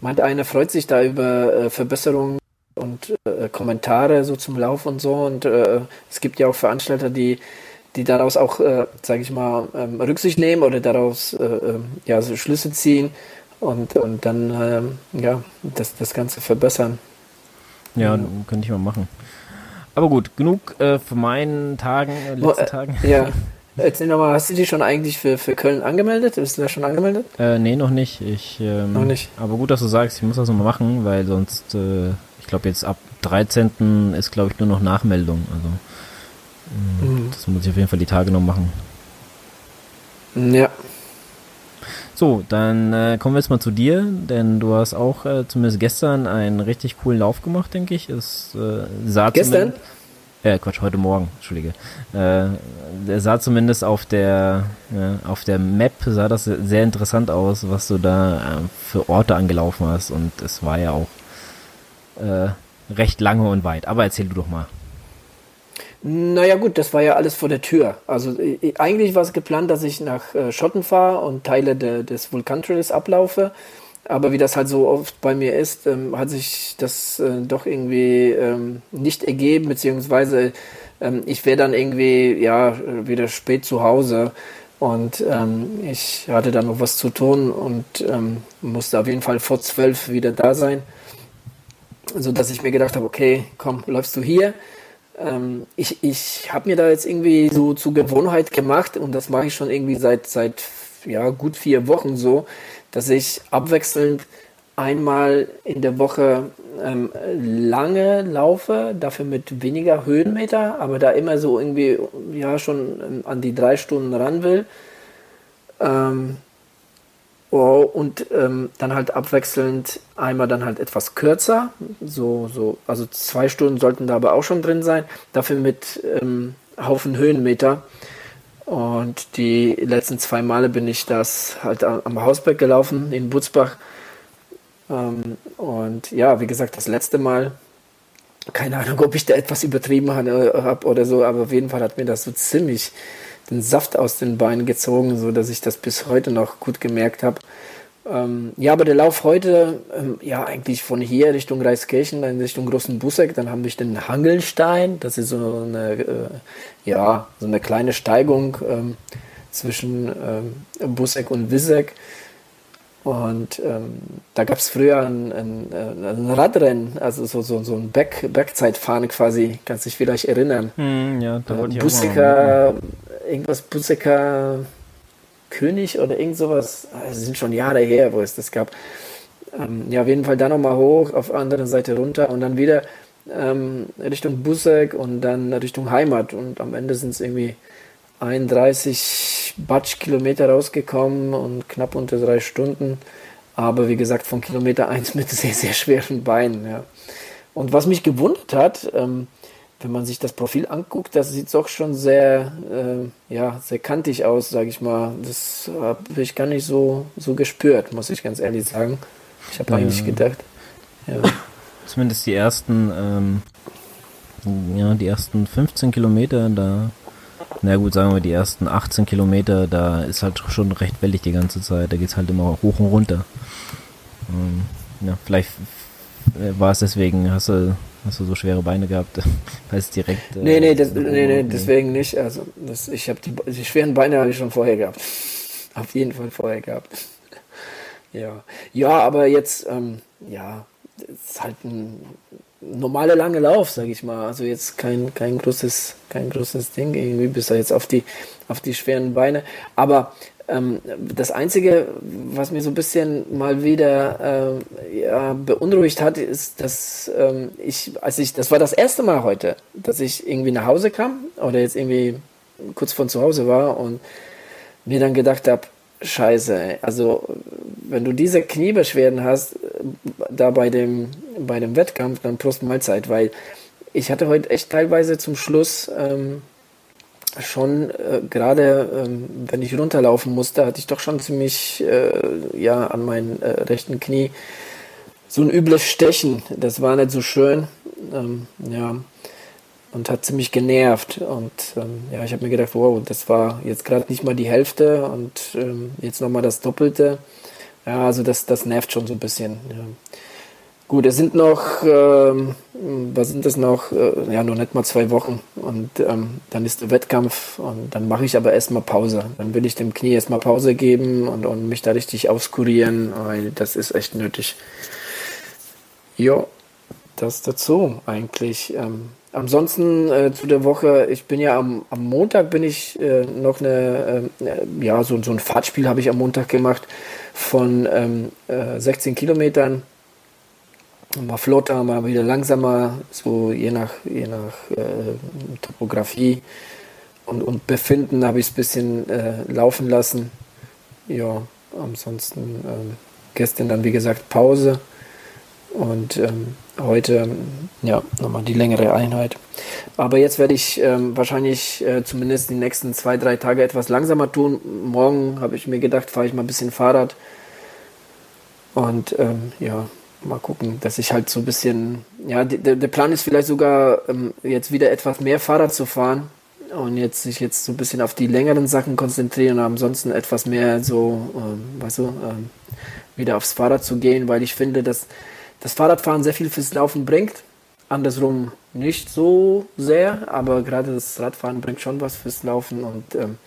meinte, einer freut sich da über äh, Verbesserungen und äh, Kommentare so zum Lauf und so und äh, es gibt ja auch Veranstalter, die die daraus auch, äh, sage ich mal, ähm, Rücksicht nehmen oder daraus äh, äh, ja, so Schlüsse ziehen und, und dann ähm, ja, das, das Ganze verbessern. Ja, könnte ich mal machen. Aber gut, genug äh, für meinen Tagen, äh, letzten äh, Tagen. Ja. Erzähl nochmal, hast du dich schon eigentlich für, für Köln angemeldet? Bist du da schon angemeldet? Äh, nee, noch nicht. Ich, ähm, noch nicht. Aber gut, dass du sagst, ich muss das nochmal machen, weil sonst, äh, ich glaube jetzt ab 13. ist, glaube ich, nur noch Nachmeldung. Also Mhm. Das muss ich auf jeden Fall die Tage noch machen. Ja. So, dann äh, kommen wir jetzt mal zu dir, denn du hast auch äh, zumindest gestern einen richtig coolen Lauf gemacht, denke ich. Es äh, sah gestern? Äh, Quatsch, heute Morgen, Entschuldige. Äh, der sah zumindest auf der äh, auf der Map sah das sehr interessant aus, was du da äh, für Orte angelaufen hast und es war ja auch äh, recht lange und weit. Aber erzähl du doch mal. Naja gut, das war ja alles vor der Tür. Also eigentlich war es geplant, dass ich nach äh, Schotten fahre und Teile de, des Vulkantrails ablaufe. Aber wie das halt so oft bei mir ist, ähm, hat sich das äh, doch irgendwie ähm, nicht ergeben, beziehungsweise ähm, ich wäre dann irgendwie ja wieder spät zu Hause und ähm, ich hatte dann noch was zu tun und ähm, musste auf jeden Fall vor zwölf wieder da sein, so dass ich mir gedacht habe, okay, komm, läufst du hier? Ähm, ich, ich habe mir da jetzt irgendwie so zur Gewohnheit gemacht und das mache ich schon irgendwie seit, seit ja, gut vier Wochen so, dass ich abwechselnd einmal in der Woche ähm, lange laufe, dafür mit weniger Höhenmeter, aber da immer so irgendwie ja schon ähm, an die drei Stunden ran will. Ähm, Oh, und ähm, dann halt abwechselnd einmal dann halt etwas kürzer, so, so, also zwei Stunden sollten da aber auch schon drin sein, dafür mit ähm, Haufen Höhenmeter. Und die letzten zwei Male bin ich das halt am Hausberg gelaufen in Butzbach. Ähm, und ja, wie gesagt, das letzte Mal, keine Ahnung, ob ich da etwas übertrieben habe oder so, aber auf jeden Fall hat mir das so ziemlich den Saft aus den Beinen gezogen, so dass ich das bis heute noch gut gemerkt habe. Ähm, ja, aber der Lauf heute, ähm, ja, eigentlich von hier Richtung Reiskirchen, in Richtung Großen Busseck, dann haben wir den Hangelstein, das ist so eine, äh, ja, so eine kleine Steigung ähm, zwischen ähm, Busseck und Wisseck. Und ähm, da gab es früher ein, ein, ein, Radrennen, also so, so, so ein Back, Backzeitfahren quasi, kannst dich vielleicht erinnern. Hm, ja, da wollte ich Bussecker, auch irgendwas Bussecker König oder irgend sowas. Ah, sind schon Jahre her, wo es das gab. Ähm, ja, auf jeden Fall dann nochmal hoch, auf der anderen Seite runter und dann wieder ähm, Richtung Busseck und dann Richtung Heimat. Und am Ende sind es irgendwie 31 Batsch-Kilometer rausgekommen und knapp unter drei Stunden. Aber wie gesagt, von Kilometer 1 mit sehr, sehr schweren Beinen. Ja. Und was mich gewundert hat, ähm, wenn man sich das Profil anguckt, das sieht doch schon sehr, äh, ja, sehr kantig aus, sage ich mal. Das habe ich gar nicht so, so gespürt, muss ich ganz ehrlich sagen. Ich habe ja, eigentlich gedacht, ja. Zumindest die ersten, ähm, ja, die ersten 15 Kilometer, da, na gut, sagen wir die ersten 18 Kilometer, da ist halt schon recht wellig die ganze Zeit. Da geht es halt immer hoch und runter. Ähm, ja, vielleicht äh, war es deswegen, hast du Hast du so schwere Beine gehabt, es direkt. Äh, nee, nee, das, nee, nee, deswegen nicht. Also das, ich habe die, die schweren Beine habe ich schon vorher gehabt. Auf jeden Fall vorher gehabt. ja. Ja, aber jetzt, ähm, ja, ist halt ein normaler lange Lauf, sag ich mal. Also jetzt kein, kein großes, kein großes Ding irgendwie, bis er jetzt auf die, auf die schweren Beine. Aber ähm, das Einzige, was mir so ein bisschen mal wieder äh, ja, beunruhigt hat, ist, dass ähm, ich, als ich, das war das erste Mal heute, dass ich irgendwie nach Hause kam oder jetzt irgendwie kurz von zu Hause war und mir dann gedacht habe, Scheiße, also wenn du diese Kniebeschwerden hast, da bei dem, bei dem Wettkampf, dann Prost Mahlzeit, weil ich hatte heute echt teilweise zum Schluss ähm, schon äh, gerade, ähm, wenn ich runterlaufen musste, hatte ich doch schon ziemlich äh, ja an meinem äh, rechten Knie so ein übles Stechen. Das war nicht so schön. Ähm, ja und hat ziemlich genervt und ähm, ja ich habe mir gedacht wow das war jetzt gerade nicht mal die Hälfte und ähm, jetzt noch mal das Doppelte ja also das das nervt schon so ein bisschen ja. Gut, es sind noch, ähm, was sind das noch? Äh, ja, noch nicht mal zwei Wochen. Und ähm, dann ist der Wettkampf und dann mache ich aber erstmal Pause. Dann will ich dem Knie erstmal Pause geben und, und mich da richtig auskurieren, weil das ist echt nötig. Ja, das dazu eigentlich. Ähm, ansonsten äh, zu der Woche, ich bin ja am, am Montag bin ich äh, noch eine, äh, ja, so, so ein Fahrtspiel habe ich am Montag gemacht von 16 ähm, äh, Kilometern mal flotter, mal wieder langsamer, so je nach, je nach äh, Topografie und, und Befinden habe ich es ein bisschen äh, laufen lassen. Ja, ansonsten äh, gestern dann wie gesagt Pause und ähm, heute ja nochmal die längere Einheit. Aber jetzt werde ich ähm, wahrscheinlich äh, zumindest die nächsten zwei, drei Tage etwas langsamer tun. Morgen habe ich mir gedacht, fahre ich mal ein bisschen Fahrrad. Und ähm, ja, mal gucken, dass ich halt so ein bisschen, ja, der, der Plan ist vielleicht sogar ähm, jetzt wieder etwas mehr Fahrrad zu fahren und jetzt sich jetzt so ein bisschen auf die längeren Sachen konzentrieren und ansonsten etwas mehr so, ähm, weißt du, ähm, wieder aufs Fahrrad zu gehen, weil ich finde, dass das Fahrradfahren sehr viel fürs Laufen bringt. Andersrum nicht so sehr, aber gerade das Radfahren bringt schon was fürs Laufen und ähm,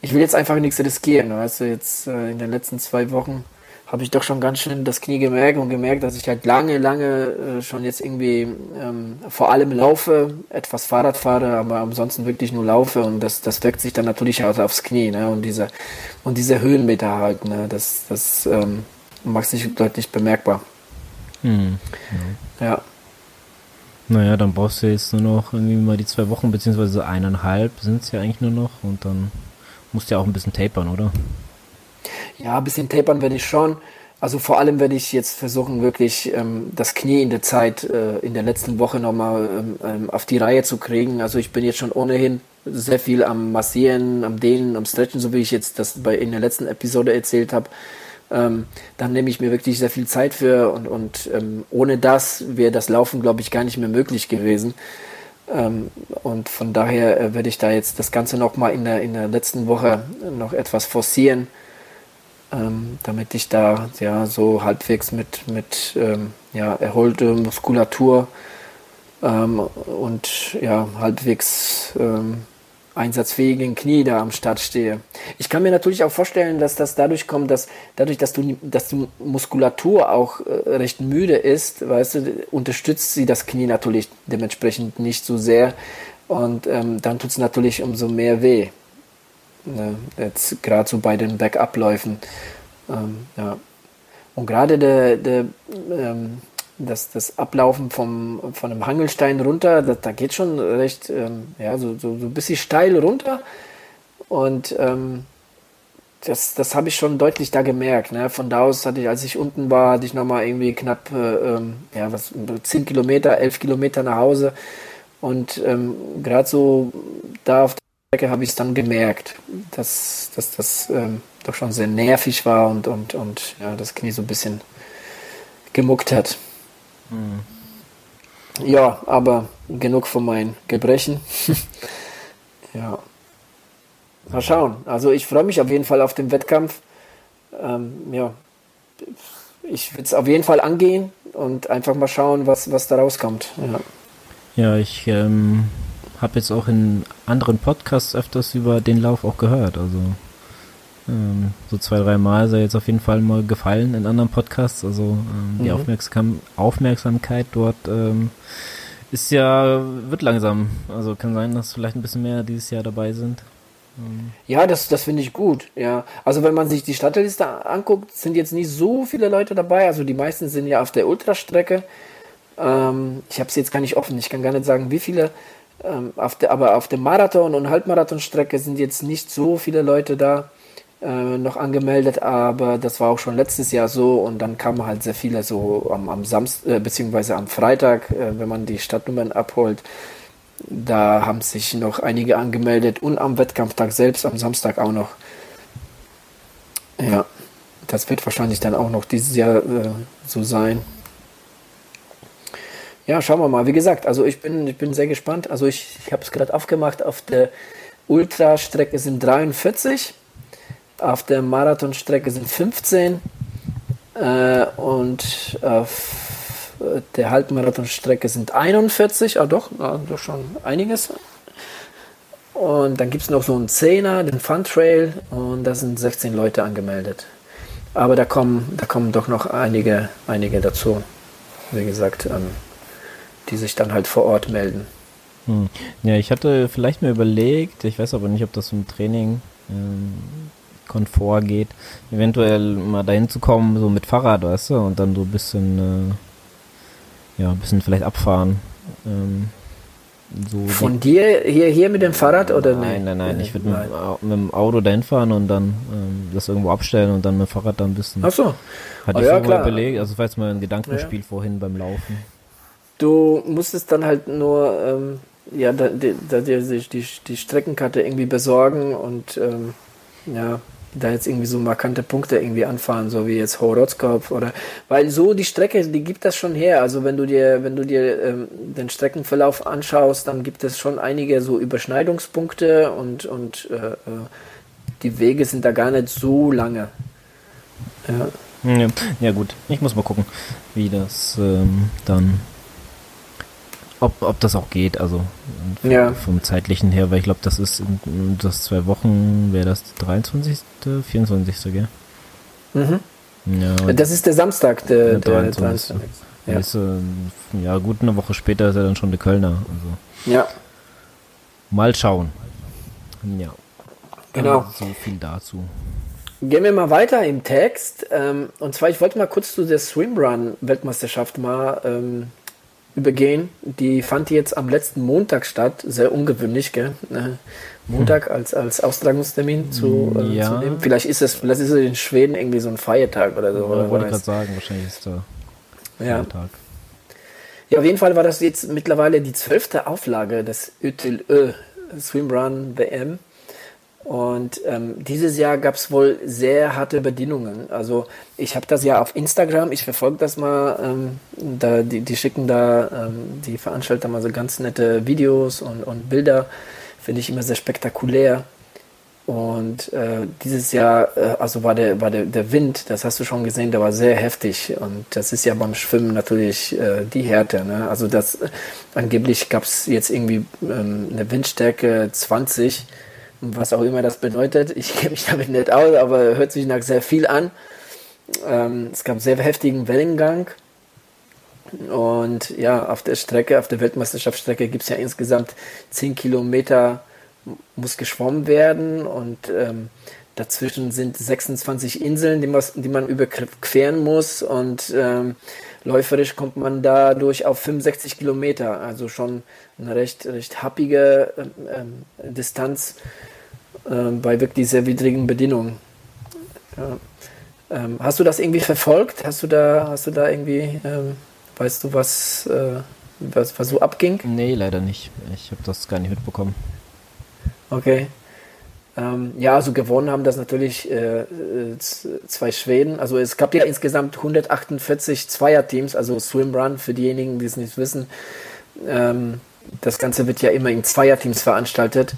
ich will jetzt einfach nichts riskieren. Weißt du, jetzt äh, in den letzten zwei Wochen habe ich doch schon ganz schön das Knie gemerkt und gemerkt, dass ich halt lange, lange äh, schon jetzt irgendwie ähm, vor allem laufe, etwas Fahrrad fahre, aber ansonsten wirklich nur laufe und das, das wirkt sich dann natürlich auch aufs Knie, ne? Und diese, und diese Höhenmeter halt, ne? Das, das ähm, macht sich deutlich bemerkbar. Hm, ja. ja. Naja, dann brauchst du jetzt nur noch irgendwie mal die zwei Wochen, beziehungsweise eineinhalb sind es ja eigentlich nur noch und dann musst du ja auch ein bisschen tapern, oder? Ja, ein bisschen tapern werde ich schon. Also vor allem werde ich jetzt versuchen, wirklich ähm, das Knie in der Zeit, äh, in der letzten Woche nochmal ähm, ähm, auf die Reihe zu kriegen. Also ich bin jetzt schon ohnehin sehr viel am Massieren, am Dehnen, am Stretchen, so wie ich jetzt das bei in der letzten Episode erzählt habe. Ähm, dann nehme ich mir wirklich sehr viel Zeit für und, und ähm, ohne das wäre das Laufen, glaube ich, gar nicht mehr möglich gewesen. Ähm, und von daher äh, werde ich da jetzt das Ganze nochmal in der, in der letzten Woche noch etwas forcieren ähm, damit ich da ja so halbwegs mit, mit ähm, ja, erholte Muskulatur ähm, und ja, halbwegs ähm, einsatzfähigen Knie da am Start stehe. Ich kann mir natürlich auch vorstellen, dass das dadurch kommt, dass dadurch, dass du, dass die Muskulatur auch äh, recht müde ist, weißt du, unterstützt sie das Knie natürlich dementsprechend nicht so sehr und ähm, dann tut es natürlich umso mehr weh. Ne? Jetzt gerade so bei den Backabläufen. Ähm, ja. Und gerade der, der, ähm, das, das Ablaufen vom, von einem Hangelstein runter, das, da geht schon recht, ähm, ja, so, so, so ein bisschen steil runter. Und ähm, das, das habe ich schon deutlich da gemerkt. Ne? Von da aus hatte ich, als ich unten war, hatte ich nochmal irgendwie knapp äh, ähm, ja, was, 10 Kilometer, 11 Kilometer nach Hause. Und ähm, gerade so da auf der Strecke habe ich es dann gemerkt, dass, dass das ähm, doch schon sehr nervig war und, und, und ja, das Knie so ein bisschen gemuckt hat. Mhm. Ja, aber genug von meinen Gebrechen. ja. Mal schauen. Also ich freue mich auf jeden Fall auf den Wettkampf. Ähm, ja, ich würde es auf jeden Fall angehen und einfach mal schauen, was, was da rauskommt. Ja, ja ich ähm, habe jetzt auch in anderen Podcasts öfters über den Lauf auch gehört. Also ähm, so zwei, drei Mal ist er jetzt auf jeden Fall mal gefallen in anderen Podcasts. Also ähm, die mhm. Aufmerksam Aufmerksamkeit dort ähm, ist ja, wird langsam. Also kann sein, dass vielleicht ein bisschen mehr dieses Jahr dabei sind. Ähm. Ja, das, das finde ich gut. Ja, also wenn man sich die Startliste anguckt, sind jetzt nicht so viele Leute dabei. Also die meisten sind ja auf der Ultrastrecke. Ähm, ich habe es jetzt gar nicht offen. Ich kann gar nicht sagen, wie viele. Ähm, auf der, aber auf der Marathon- und Halbmarathonstrecke sind jetzt nicht so viele Leute da äh, noch angemeldet, aber das war auch schon letztes Jahr so und dann kamen halt sehr viele so am, am Samstag, äh, beziehungsweise am Freitag, äh, wenn man die Stadtnummern abholt. Da haben sich noch einige angemeldet und am Wettkampftag selbst, am Samstag auch noch. Ja, das wird wahrscheinlich dann auch noch dieses Jahr äh, so sein. Ja, schauen wir mal. Wie gesagt, also ich bin, ich bin sehr gespannt. Also ich, ich habe es gerade aufgemacht. Auf der Ultrastrecke sind 43 auf der Marathonstrecke sind 15 äh, und auf der Halbmarathonstrecke sind 41, ah doch, ah, doch schon einiges. Und dann gibt es noch so einen Zehner, den Fun Trail und da sind 16 Leute angemeldet. Aber da kommen, da kommen doch noch einige, einige dazu, wie gesagt, ähm, die sich dann halt vor Ort melden. Hm. Ja, ich hatte vielleicht mir überlegt, ich weiß aber nicht, ob das im Training ähm, Komfort geht, eventuell mal dahin zu kommen, so mit Fahrrad, weißt du, und dann so ein bisschen, äh, ja, ein bisschen vielleicht abfahren. Ähm, so Von dir hier, hier mit dem Fahrrad oder nein? Nein, nein, nein. Ich würde mit, mit, dem Auto dahin fahren und dann ähm, das irgendwo abstellen und dann mit dem Fahrrad dann ein bisschen. Ach so. Hatte oh, ich ja, klar. überlegt, also jetzt mal ein Gedankenspiel ja. vorhin beim Laufen. Du musstest dann halt nur, ähm, ja, da, da, dir die, die Streckenkarte irgendwie besorgen und ähm, ja, da jetzt irgendwie so markante Punkte irgendwie anfahren, so wie jetzt Horoskop oder weil so die Strecke, die gibt das schon her. Also wenn du dir, wenn du dir ähm, den Streckenverlauf anschaust, dann gibt es schon einige so Überschneidungspunkte und, und äh, äh die Wege sind da gar nicht so lange. Ja. Ja, ja gut, ich muss mal gucken, wie das ähm, dann ob, ob das auch geht, also ja. vom zeitlichen her, weil ich glaube, das ist in, das zwei Wochen, wäre das 23., 24., gell? Mhm. Ja, das ist der Samstag, der, der 23. 23. Ja. Ist, äh, ja, gut, eine Woche später ist er dann schon der Kölner. Also. Ja. Mal schauen. Ja. Genau. So viel dazu. Gehen wir mal weiter im Text. Ähm, und zwar, ich wollte mal kurz zu der Swimrun-Weltmeisterschaft mal ähm, übergehen. Die fand jetzt am letzten Montag statt, sehr ungewöhnlich, gell? Ne? Montag hm. als, als Austragungstermin zu, äh, ja. zu nehmen. Vielleicht ist es, vielleicht ist es in Schweden irgendwie so ein Feiertag oder so. Ja, oder wollte gerade sagen, wahrscheinlich ist der Feiertag. Ja. ja, auf jeden Fall war das jetzt mittlerweile die zwölfte Auflage des ÖTLÖ Swimrun WM. Und ähm, dieses Jahr gab es wohl sehr harte Bedingungen. Also ich habe das ja auf Instagram, ich verfolge das mal, ähm, da, die, die schicken da, ähm, die Veranstalter mal so ganz nette Videos und, und Bilder, finde ich immer sehr spektakulär. Und äh, dieses Jahr, äh, also war der, war der, der Wind, das hast du schon gesehen, der war sehr heftig. Und das ist ja beim Schwimmen natürlich äh, die Härte. Ne? Also das angeblich gab es jetzt irgendwie ähm, eine Windstärke 20 was auch immer das bedeutet. Ich kenne mich damit nicht aus, aber hört sich nach sehr viel an. Ähm, es gab sehr heftigen Wellengang. Und ja, auf der Strecke, auf der Weltmeisterschaftsstrecke gibt es ja insgesamt 10 Kilometer, muss geschwommen werden und ähm, dazwischen sind 26 Inseln, die man, die man überqueren muss und ähm, läuferisch kommt man dadurch auf 65 Kilometer, also schon eine recht, recht happige ähm, ähm, Distanz äh, bei wirklich sehr widrigen Bedingungen. Ja. Ähm, hast du das irgendwie verfolgt? Hast du da, hast du da irgendwie, ähm, weißt du, was, äh, was, was so abging? Nee, leider nicht. Ich habe das gar nicht mitbekommen. Okay. Ähm, ja, also gewonnen haben das natürlich äh, zwei Schweden. Also es gab ja insgesamt 148 Zweierteams, also Swimrun für diejenigen, die es nicht wissen. Ähm, das Ganze wird ja immer in Zweierteams veranstaltet.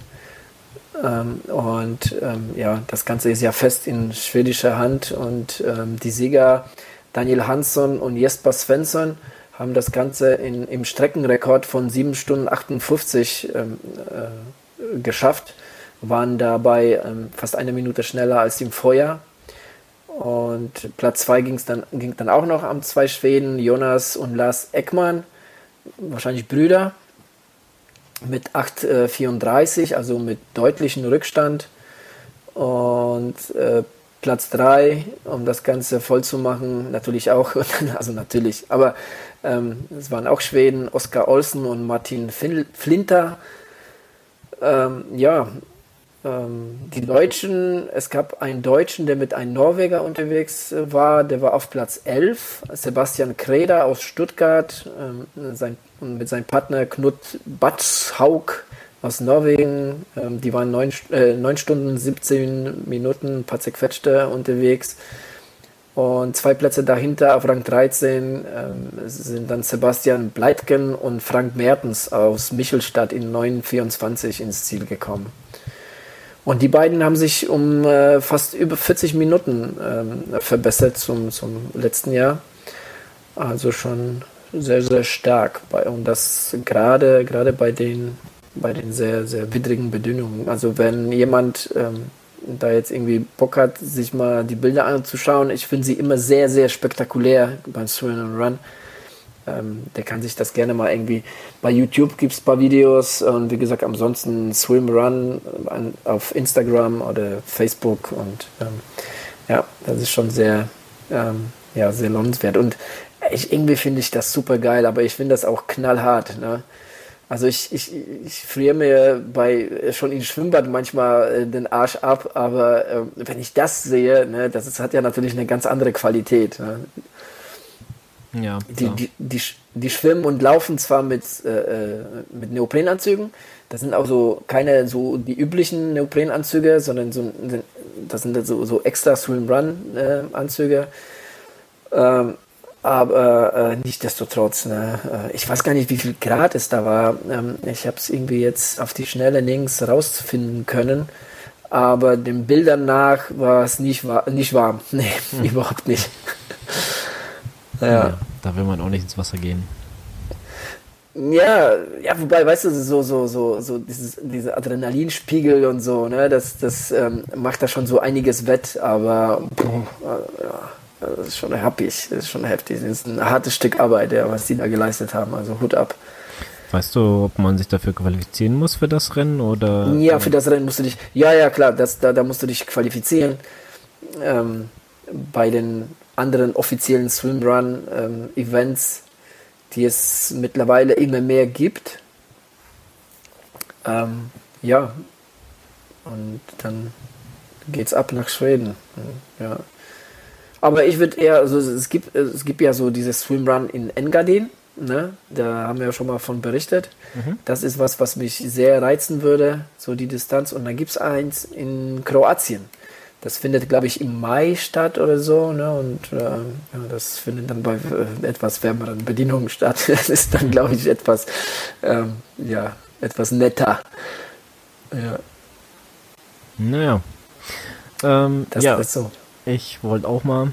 Ähm, und ähm, ja, das Ganze ist ja fest in schwedischer Hand und ähm, die Sieger Daniel Hansson und Jesper Svensson haben das Ganze in, im Streckenrekord von 7 Stunden 58 ähm, äh, geschafft, waren dabei ähm, fast eine Minute schneller als im Vorjahr. Und Platz 2 dann, ging dann auch noch an zwei Schweden, Jonas und Lars Eckmann, wahrscheinlich Brüder, mit 8,34, äh, also mit deutlichem Rückstand. Und äh, Platz 3, um das Ganze voll zu machen, natürlich auch, also natürlich, aber ähm, es waren auch Schweden, Oskar Olsen und Martin Flinter. Ähm, ja, ähm, die Deutschen, es gab einen Deutschen, der mit einem Norweger unterwegs äh, war, der war auf Platz 11, Sebastian Kreder aus Stuttgart, ähm, sein, mit seinem Partner Knut Batshaug aus Norwegen, ähm, die waren 9, äh, 9 Stunden, 17 Minuten, ein paar zerquetschte unterwegs. Und zwei Plätze dahinter auf Rang 13 ähm, sind dann Sebastian Bleitgen und Frank Mertens aus Michelstadt in 9,24 ins Ziel gekommen. Und die beiden haben sich um äh, fast über 40 Minuten ähm, verbessert zum, zum letzten Jahr. Also schon sehr, sehr stark. Bei, und das gerade, gerade bei den, bei den sehr, sehr widrigen Bedingungen. Also wenn jemand ähm, da jetzt irgendwie Bock hat, sich mal die Bilder anzuschauen, ich finde sie immer sehr, sehr spektakulär beim Swim and Run ähm, der kann sich das gerne mal irgendwie. Bei YouTube gibt es ein paar Videos und wie gesagt, ansonsten Swim Run an, auf Instagram oder Facebook und ähm, ja, das ist schon sehr, ähm, ja, sehr lohnenswert. Und ich, irgendwie finde ich das super geil, aber ich finde das auch knallhart. Ne? Also ich, ich, ich friere mir bei schon im Schwimmbad manchmal äh, den Arsch ab, aber äh, wenn ich das sehe, ne, das ist, hat ja natürlich eine ganz andere Qualität. Ne? Ja, die, die, die, die, schwimmen und laufen zwar mit, äh, äh, mit Neoprenanzügen, das sind auch so keine so die üblichen Neoprenanzüge, sondern so, das sind so, so extra Swim-Run-Anzüge. Äh, ähm, aber äh, nichtsdestotrotz, ne, äh, ich weiß gar nicht, wie viel Grad es da war. Ähm, ich habe es irgendwie jetzt auf die Schnelle links rausfinden können. Aber den Bildern nach war es nicht, nicht warm. Nee, hm. überhaupt nicht. Ja. Da will man auch nicht ins Wasser gehen. Ja, ja, wobei, weißt du, so, so, so, so dieses, diese Adrenalinspiegel und so, ne, das, das ähm, macht da schon so einiges wett, aber boah, ja, das ist schon happig, das ist schon heftig. Das ist ein hartes Stück Arbeit, ja, was die da geleistet haben, also Hut ab. Weißt du, ob man sich dafür qualifizieren muss für das Rennen oder? Ja, für das Rennen musst du dich, ja, ja, klar, das, da, da musst du dich qualifizieren. Ähm, bei den anderen offiziellen Swimrun-Events, ähm, die es mittlerweile immer mehr gibt. Ähm, ja, und dann geht's ab nach Schweden. Ja. Aber ich würde eher, also es gibt, es gibt ja so dieses Swimrun in Engadin, ne? Da haben wir ja schon mal von berichtet. Mhm. Das ist was, was mich sehr reizen würde, so die Distanz. Und dann gibt es eins in Kroatien. Das findet, glaube ich, im Mai statt oder so. Ne? Und äh, ja, das findet dann bei äh, etwas wärmeren Bedingungen statt. Das ist dann, glaube ich, etwas, ähm, ja, etwas netter. Ja. Naja. Ähm, das ja, ist so. Ich wollte auch mal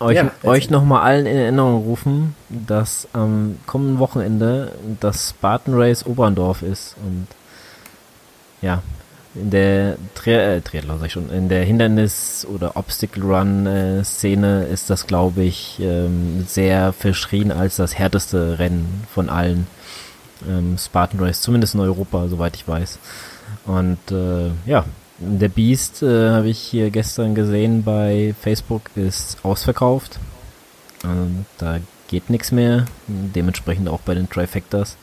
euch, ja, euch nochmal allen in Erinnerung rufen, dass am kommenden Wochenende das Spartan Race Oberndorf ist. Und ja, in der Tri äh, Triathlon sag ich schon, in der Hindernis- oder Obstacle Run-Szene ist das, glaube ich, ähm, sehr verschrien als das härteste Rennen von allen ähm, Spartan Race, zumindest in Europa, soweit ich weiß. Und äh, ja, der Beast äh, habe ich hier gestern gesehen bei Facebook, ist ausverkauft. Ähm, da geht nichts mehr, dementsprechend auch bei den Trifectas.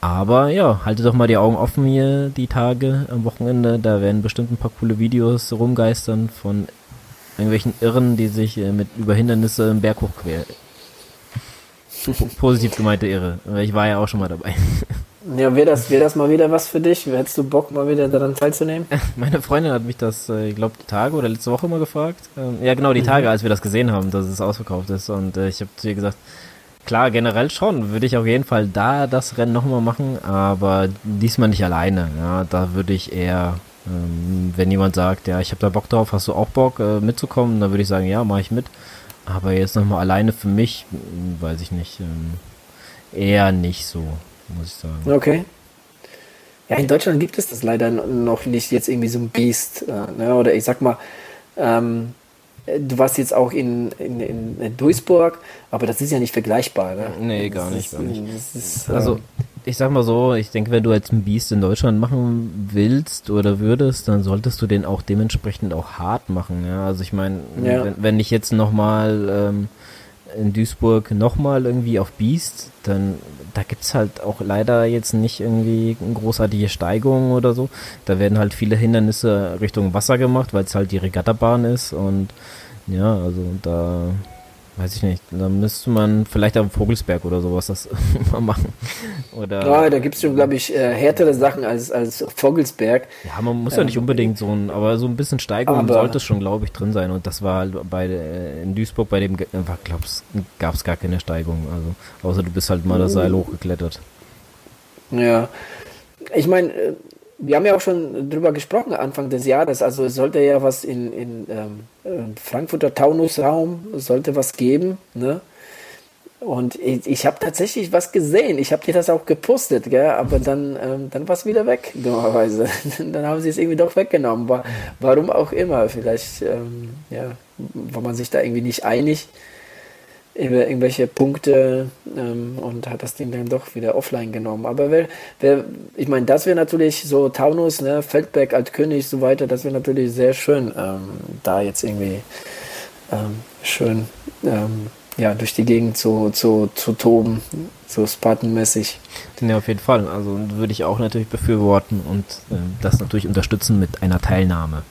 Aber ja, haltet doch mal die Augen offen hier die Tage am Wochenende. Da werden bestimmt ein paar coole Videos rumgeistern von irgendwelchen Irren, die sich äh, mit über Hindernisse im Berg hochqueren. positiv gemeinte Irre. Ich war ja auch schon mal dabei. Ja, wäre das, wär das mal wieder was für dich? Hättest du Bock, mal wieder daran teilzunehmen? Meine Freundin hat mich das, äh, ich glaube, die Tage oder letzte Woche mal gefragt. Ähm, ja, genau, die mhm. Tage, als wir das gesehen haben, dass es ausverkauft ist. Und äh, ich habe zu ihr gesagt, klar, generell schon, würde ich auf jeden Fall da das Rennen nochmal machen, aber diesmal nicht alleine. Ja, da würde ich eher, ähm, wenn jemand sagt, ja, ich habe da Bock drauf, hast du auch Bock äh, mitzukommen, dann würde ich sagen, ja, mache ich mit. Aber jetzt nochmal alleine für mich, hm, weiß ich nicht, ähm, eher nicht so muss ich sagen. Okay. Ja, in Deutschland gibt es das leider noch nicht jetzt irgendwie so ein Biest. Äh, ne? Oder ich sag mal, ähm, du warst jetzt auch in, in, in Duisburg, aber das ist ja nicht vergleichbar. Ne? Nee, gar nicht. Ist, gar nicht. Ist, also, ähm, ich sag mal so, ich denke, wenn du jetzt ein Biest in Deutschland machen willst oder würdest, dann solltest du den auch dementsprechend auch hart machen. Ja? Also ich meine, ja. wenn, wenn ich jetzt nochmal ähm, in Duisburg nochmal irgendwie auf Beast, dann da gibt's halt auch leider jetzt nicht irgendwie großartige Steigung oder so. Da werden halt viele Hindernisse Richtung Wasser gemacht, weil es halt die Regattabahn ist und ja, also da Weiß ich nicht. Da müsste man vielleicht am Vogelsberg oder sowas das mal machen. Oder ja, da gibt es schon, glaube ich, äh, härtere Sachen als, als Vogelsberg. Ja, man muss ja nicht ähm, unbedingt so ein, aber so ein bisschen Steigerung sollte es schon, glaube ich, drin sein. Und das war halt bei äh, in Duisburg bei dem glaub's, gab es gar keine Steigung. Also außer du bist halt mal das Seil mhm. hochgeklettert. Ja. Ich meine, äh, wir haben ja auch schon drüber gesprochen Anfang des Jahres. Also es sollte ja was in, in ähm, Frankfurter Taunusraum sollte was geben. Ne? Und ich, ich habe tatsächlich was gesehen. Ich habe dir das auch gepostet, gell? aber dann, ähm, dann war es wieder weg, dummerweise. dann haben sie es irgendwie doch weggenommen. War, warum auch immer. Vielleicht ähm, ja, war man sich da irgendwie nicht einig irgendwelche Punkte ähm, und hat das Ding dann doch wieder offline genommen. Aber wer, wer ich meine, das wäre natürlich so Taunus, ne, Feldberg als König, so weiter, das wäre natürlich sehr schön, ähm, da jetzt irgendwie ähm, schön ähm, ja, durch die Gegend zu, zu, zu toben, so Spartan-mäßig. Ja, auf jeden Fall. Also würde ich auch natürlich befürworten und äh, das natürlich unterstützen mit einer Teilnahme.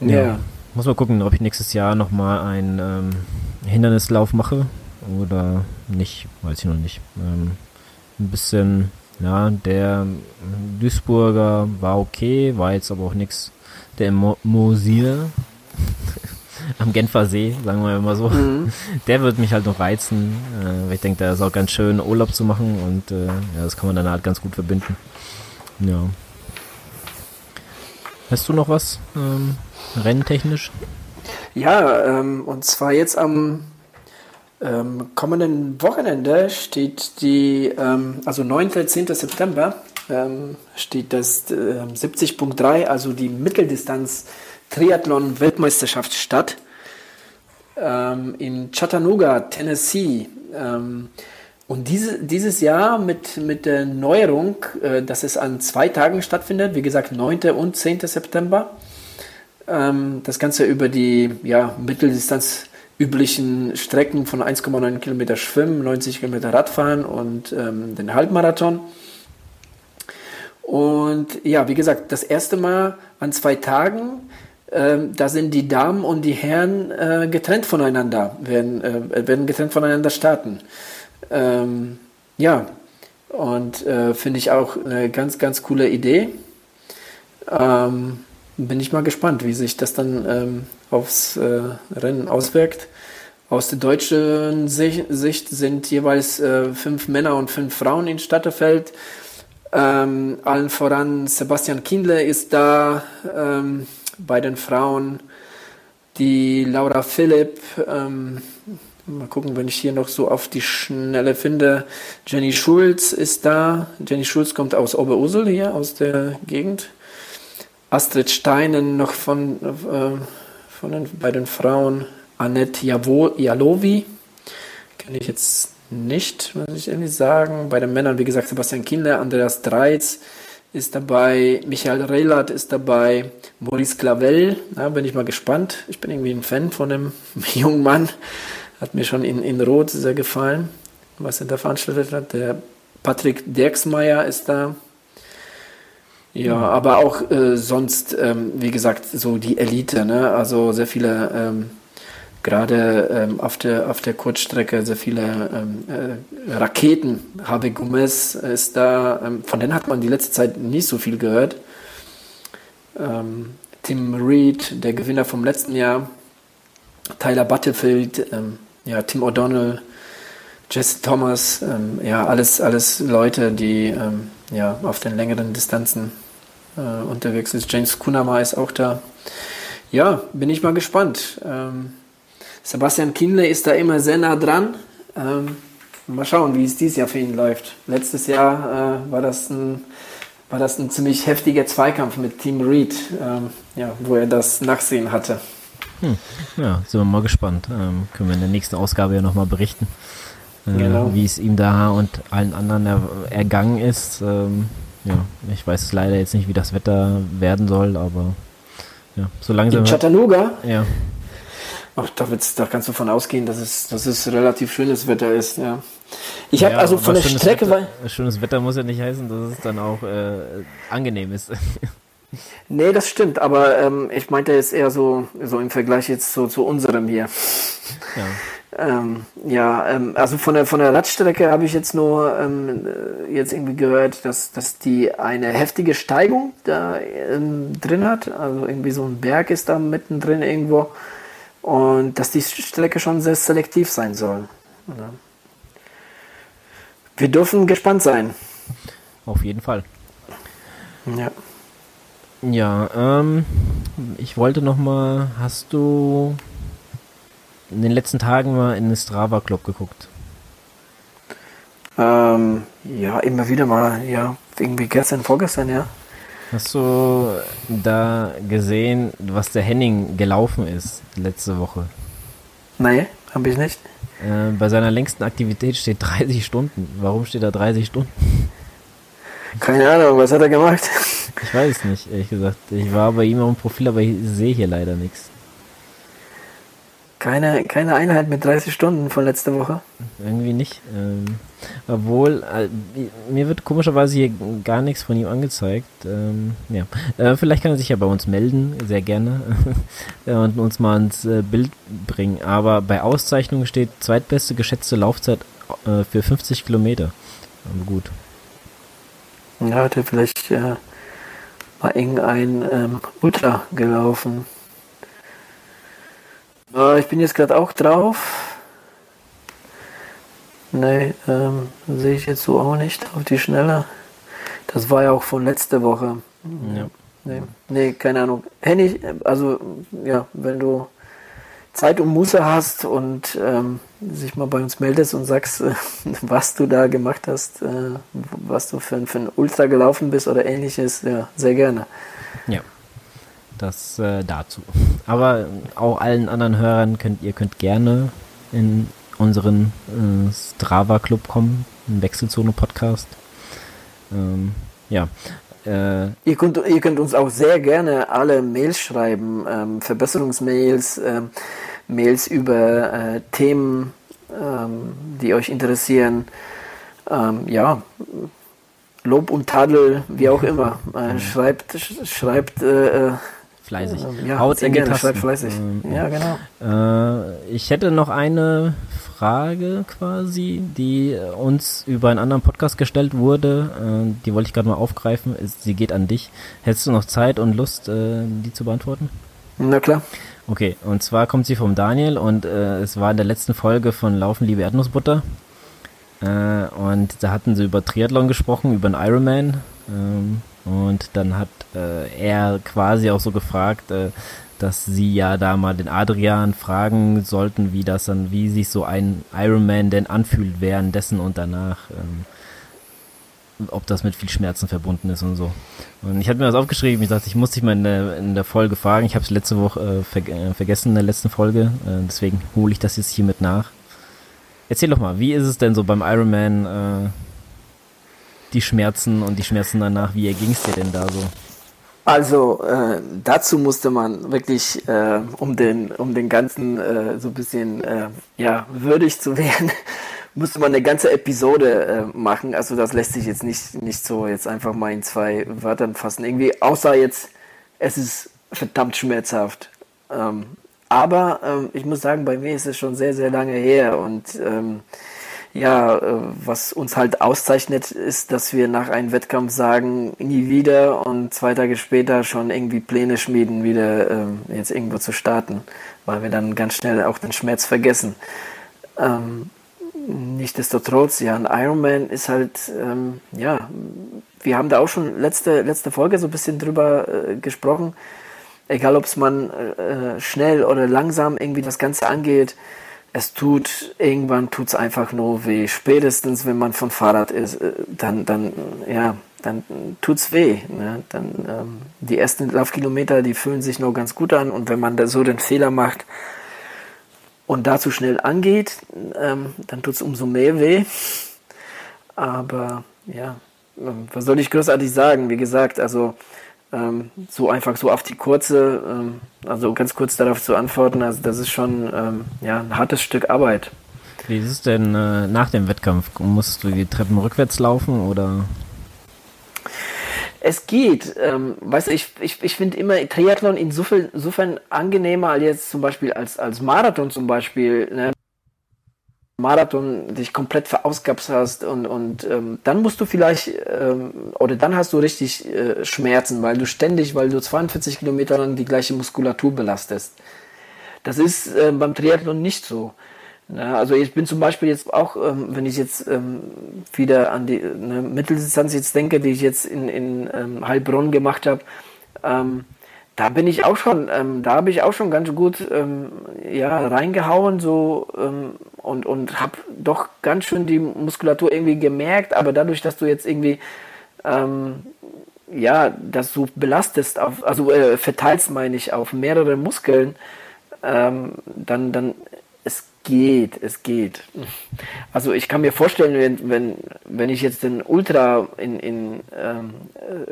Ja. ja. Muss mal gucken, ob ich nächstes Jahr nochmal ein ähm, Hindernislauf mache oder nicht, weiß ich noch nicht. Ähm, ein bisschen, ja, der Duisburger war okay, war jetzt aber auch nichts. Der Mo Mosil am Genfer See, sagen wir mal so, mhm. der wird mich halt noch reizen. Äh, ich denke, da ist auch ganz schön Urlaub zu machen und äh, ja, das kann man dann halt ganz gut verbinden. Ja. Hast du noch was ähm, renntechnisch? Ja, ähm, und zwar jetzt am ähm, kommenden Wochenende steht die, ähm, also 9. 10. September, ähm, steht das äh, 70.3, also die Mitteldistanz Triathlon Weltmeisterschaft statt. Ähm, in Chattanooga, Tennessee. Ähm, und diese, dieses Jahr mit, mit der Neuerung, äh, dass es an zwei Tagen stattfindet, wie gesagt 9. und 10. September. Ähm, das Ganze über die ja, Mitteldistanz üblichen Strecken von 1,9 Kilometer Schwimmen, 90 Kilometer Radfahren und ähm, den Halbmarathon. Und ja, wie gesagt, das erste Mal an zwei Tagen, ähm, da sind die Damen und die Herren äh, getrennt voneinander, werden, äh, werden getrennt voneinander starten. Ähm, ja, und äh, finde ich auch eine ganz, ganz coole Idee. Ähm, bin ich mal gespannt, wie sich das dann ähm, aufs äh, Rennen auswirkt. Aus der deutschen Sicht sind jeweils äh, fünf Männer und fünf Frauen in Statterfeld. Ähm, allen voran Sebastian Kindle ist da ähm, bei den Frauen. Die Laura Philipp, ähm, mal gucken, wenn ich hier noch so auf die Schnelle finde. Jenny Schulz ist da. Jenny Schulz kommt aus Oberursel hier, aus der Gegend. Astrid Steinen noch von, äh, von den, bei den Frauen. Annette Jalowi, kenne ich jetzt nicht, muss ich irgendwie sagen. Bei den Männern, wie gesagt, Sebastian Kinder, Andreas Dreiz ist dabei, Michael Rehlert ist dabei, Maurice Clavel, da bin ich mal gespannt. Ich bin irgendwie ein Fan von dem jungen Mann. Hat mir schon in, in Rot sehr gefallen, was er da veranstaltet hat. Der Patrick Derksmeier ist da. Ja, aber auch äh, sonst, ähm, wie gesagt, so die Elite, ne? Also sehr viele ähm, gerade ähm, auf, der, auf der Kurzstrecke sehr viele ähm, äh, Raketen. Habe Gomez ist da, ähm, von denen hat man die letzte Zeit nicht so viel gehört. Ähm, Tim Reed, der Gewinner vom letzten Jahr, Tyler Butterfield, ja, Tim O'Donnell, Jesse Thomas, ja, alles, alles Leute, die ja, auf den längeren Distanzen äh, unterwegs sind. James Kunama ist auch da. Ja, bin ich mal gespannt. Ähm, Sebastian Kienle ist da immer sehr nah dran. Ähm, mal schauen, wie es dieses Jahr für ihn läuft. Letztes Jahr äh, war, das ein, war das ein ziemlich heftiger Zweikampf mit Team Reed, ähm, ja, wo er das Nachsehen hatte. Hm. Ja, sind wir mal gespannt. Ähm, können wir in der nächsten Ausgabe ja nochmal berichten, äh, genau. wie es ihm da und allen anderen er, ergangen ist. Ähm, ja, ich weiß leider jetzt nicht, wie das Wetter werden soll, aber ja, so langsam. In Chattanooga? Ja. Ach, da, da kannst du von ausgehen, dass es, dass es relativ schönes Wetter ist, ja. Ich ja, habe also von der Strecke, Wetter, weil. Schönes Wetter muss ja nicht heißen, dass es dann auch äh, angenehm ist. nee, das stimmt, aber ähm, ich meinte jetzt eher so, so im Vergleich jetzt so zu unserem hier. Ja. Ähm, ja, ähm, also von der von der Radstrecke habe ich jetzt nur ähm, jetzt irgendwie gehört, dass, dass die eine heftige Steigung da ähm, drin hat. Also irgendwie so ein Berg ist da mittendrin irgendwo und dass die Strecke schon sehr selektiv sein soll. Wir dürfen gespannt sein. Auf jeden Fall. Ja. Ja, ähm, ich wollte noch mal, hast du in den letzten Tagen mal in den Strava Club geguckt? Ähm, ja, immer wieder mal, ja, irgendwie gestern, vorgestern, ja. Hast du da gesehen, was der Henning gelaufen ist letzte Woche? Nein, habe ich nicht. Äh, bei seiner längsten Aktivität steht 30 Stunden. Warum steht da 30 Stunden? Keine Ahnung, was hat er gemacht? Ich weiß es nicht, ehrlich gesagt. Ich war bei ihm auf dem Profil, aber ich sehe hier leider nichts. Keine, keine Einheit mit 30 Stunden von letzter Woche? Irgendwie nicht. Ähm, obwohl, äh, mir wird komischerweise hier gar nichts von ihm angezeigt. Ähm, ja. Äh, vielleicht kann er sich ja bei uns melden, sehr gerne, und uns mal ins äh, Bild bringen. Aber bei Auszeichnungen steht zweitbeste geschätzte Laufzeit äh, für 50 Kilometer. Aber gut. Ja, hat er vielleicht äh, mal irgendein ähm, Ultra gelaufen. Äh, ich bin jetzt gerade auch drauf. Nee, ähm, sehe ich jetzt so auch nicht auf die Schnelle. Das war ja auch von letzter Woche. Ja. Nee, nee, keine Ahnung. Henny, also ja, wenn du Zeit und Muße hast und ähm, sich mal bei uns meldest und sagst, äh, was du da gemacht hast, äh, was du für, für ein Ultra gelaufen bist oder ähnliches, ja, sehr gerne. Ja. Das äh, dazu. Aber auch allen anderen Hörern könnt ihr könnt gerne in unseren äh, Strava Club kommen, einen Wechselzone Podcast. Ähm, ja. Äh, ihr, könnt, ihr könnt uns auch sehr gerne alle Mails schreiben, ähm, Verbesserungsmails, ähm, Mails über äh, Themen, ähm, die euch interessieren. Ähm, ja, Lob und Tadel, wie auch immer. Äh, schreibt schreibt äh, äh fleißig. Ja, Haut in die gerne, Tasten. fleißig. Ähm, ja, genau. Äh, ich hätte noch eine Frage quasi, die uns über einen anderen Podcast gestellt wurde. Äh, die wollte ich gerade mal aufgreifen. Sie geht an dich. Hättest du noch Zeit und Lust, äh, die zu beantworten? Na klar. Okay, und zwar kommt sie vom Daniel und äh, es war in der letzten Folge von Laufen, liebe Erdnussbutter. Äh, und da hatten sie über Triathlon gesprochen, über einen Ironman. Ähm, und dann hat äh, er quasi auch so gefragt, äh, dass sie ja da mal den Adrian fragen sollten, wie das dann, wie sich so ein Ironman denn anfühlt währenddessen und danach. Ähm, ob das mit viel Schmerzen verbunden ist und so. Und ich hatte mir das aufgeschrieben, ich dachte, ich muss dich mal in der, in der Folge fragen. Ich habe es letzte Woche äh, ver äh, vergessen in der letzten Folge, äh, deswegen hole ich das jetzt hiermit nach. Erzähl doch mal, wie ist es denn so beim Ironman, äh, die Schmerzen und die Schmerzen danach. Wie ging es dir denn da so? Also äh, dazu musste man wirklich, äh, um den, um den ganzen äh, so ein bisschen äh, ja würdig zu werden, musste man eine ganze Episode äh, machen. Also das lässt sich jetzt nicht nicht so jetzt einfach mal in zwei Wörtern fassen. Irgendwie außer jetzt, es ist verdammt schmerzhaft. Ähm, Aber ähm, ich muss sagen, bei mir ist es schon sehr, sehr lange her und ähm, ja, äh, was uns halt auszeichnet, ist, dass wir nach einem Wettkampf sagen, nie wieder und zwei Tage später schon irgendwie Pläne schmieden, wieder ähm, jetzt irgendwo zu starten, weil wir dann ganz schnell auch den Schmerz vergessen. Ähm, nichtsdestotrotz, ja, ein Ironman ist halt, ähm, ja, wir haben da auch schon letzte, letzte Folge so ein bisschen drüber äh, gesprochen. Egal, ob es man äh, schnell oder langsam irgendwie das Ganze angeht, es tut, irgendwann tut es einfach nur weh. Spätestens, wenn man von Fahrrad ist, äh, dann, dann, ja, dann tut's weh. Ne? Dann, ähm, die ersten Laufkilometer, die fühlen sich nur ganz gut an und wenn man da so den Fehler macht und da zu schnell angeht, ähm, dann tut's umso mehr weh. Aber ja, ähm, was soll ich großartig sagen? Wie gesagt, also ähm, so einfach so auf die kurze, ähm, also ganz kurz darauf zu antworten, also das ist schon ähm, ja, ein hartes Stück Arbeit. Wie ist es denn äh, nach dem Wettkampf? Musst du die Treppen rückwärts laufen oder? Es geht. Ähm, weißt du, ich, ich, ich finde immer Triathlon insofern, insofern angenehmer als jetzt zum Beispiel als, als Marathon zum Beispiel. Ne? Marathon dich komplett verausgabst hast und, und ähm, dann musst du vielleicht, ähm, oder dann hast du richtig äh, Schmerzen, weil du ständig, weil du 42 Kilometer lang die gleiche Muskulatur belastest. Das ist äh, beim Triathlon nicht so. Ja, also ich bin zum Beispiel jetzt auch, ähm, wenn ich jetzt ähm, wieder an die eine Mitteldistanz jetzt denke, die ich jetzt in, in ähm, Heilbronn gemacht habe, ähm, da bin ich auch schon, ähm, da habe ich auch schon ganz gut ähm, ja, reingehauen so ähm, und, und habe doch ganz schön die Muskulatur irgendwie gemerkt, aber dadurch, dass du jetzt irgendwie ähm, ja, das so belastest, auf, also äh, verteilst meine ich auf mehrere Muskeln, ähm, dann, dann geht, es geht. Also ich kann mir vorstellen, wenn, wenn, wenn ich jetzt den Ultra in, in ähm,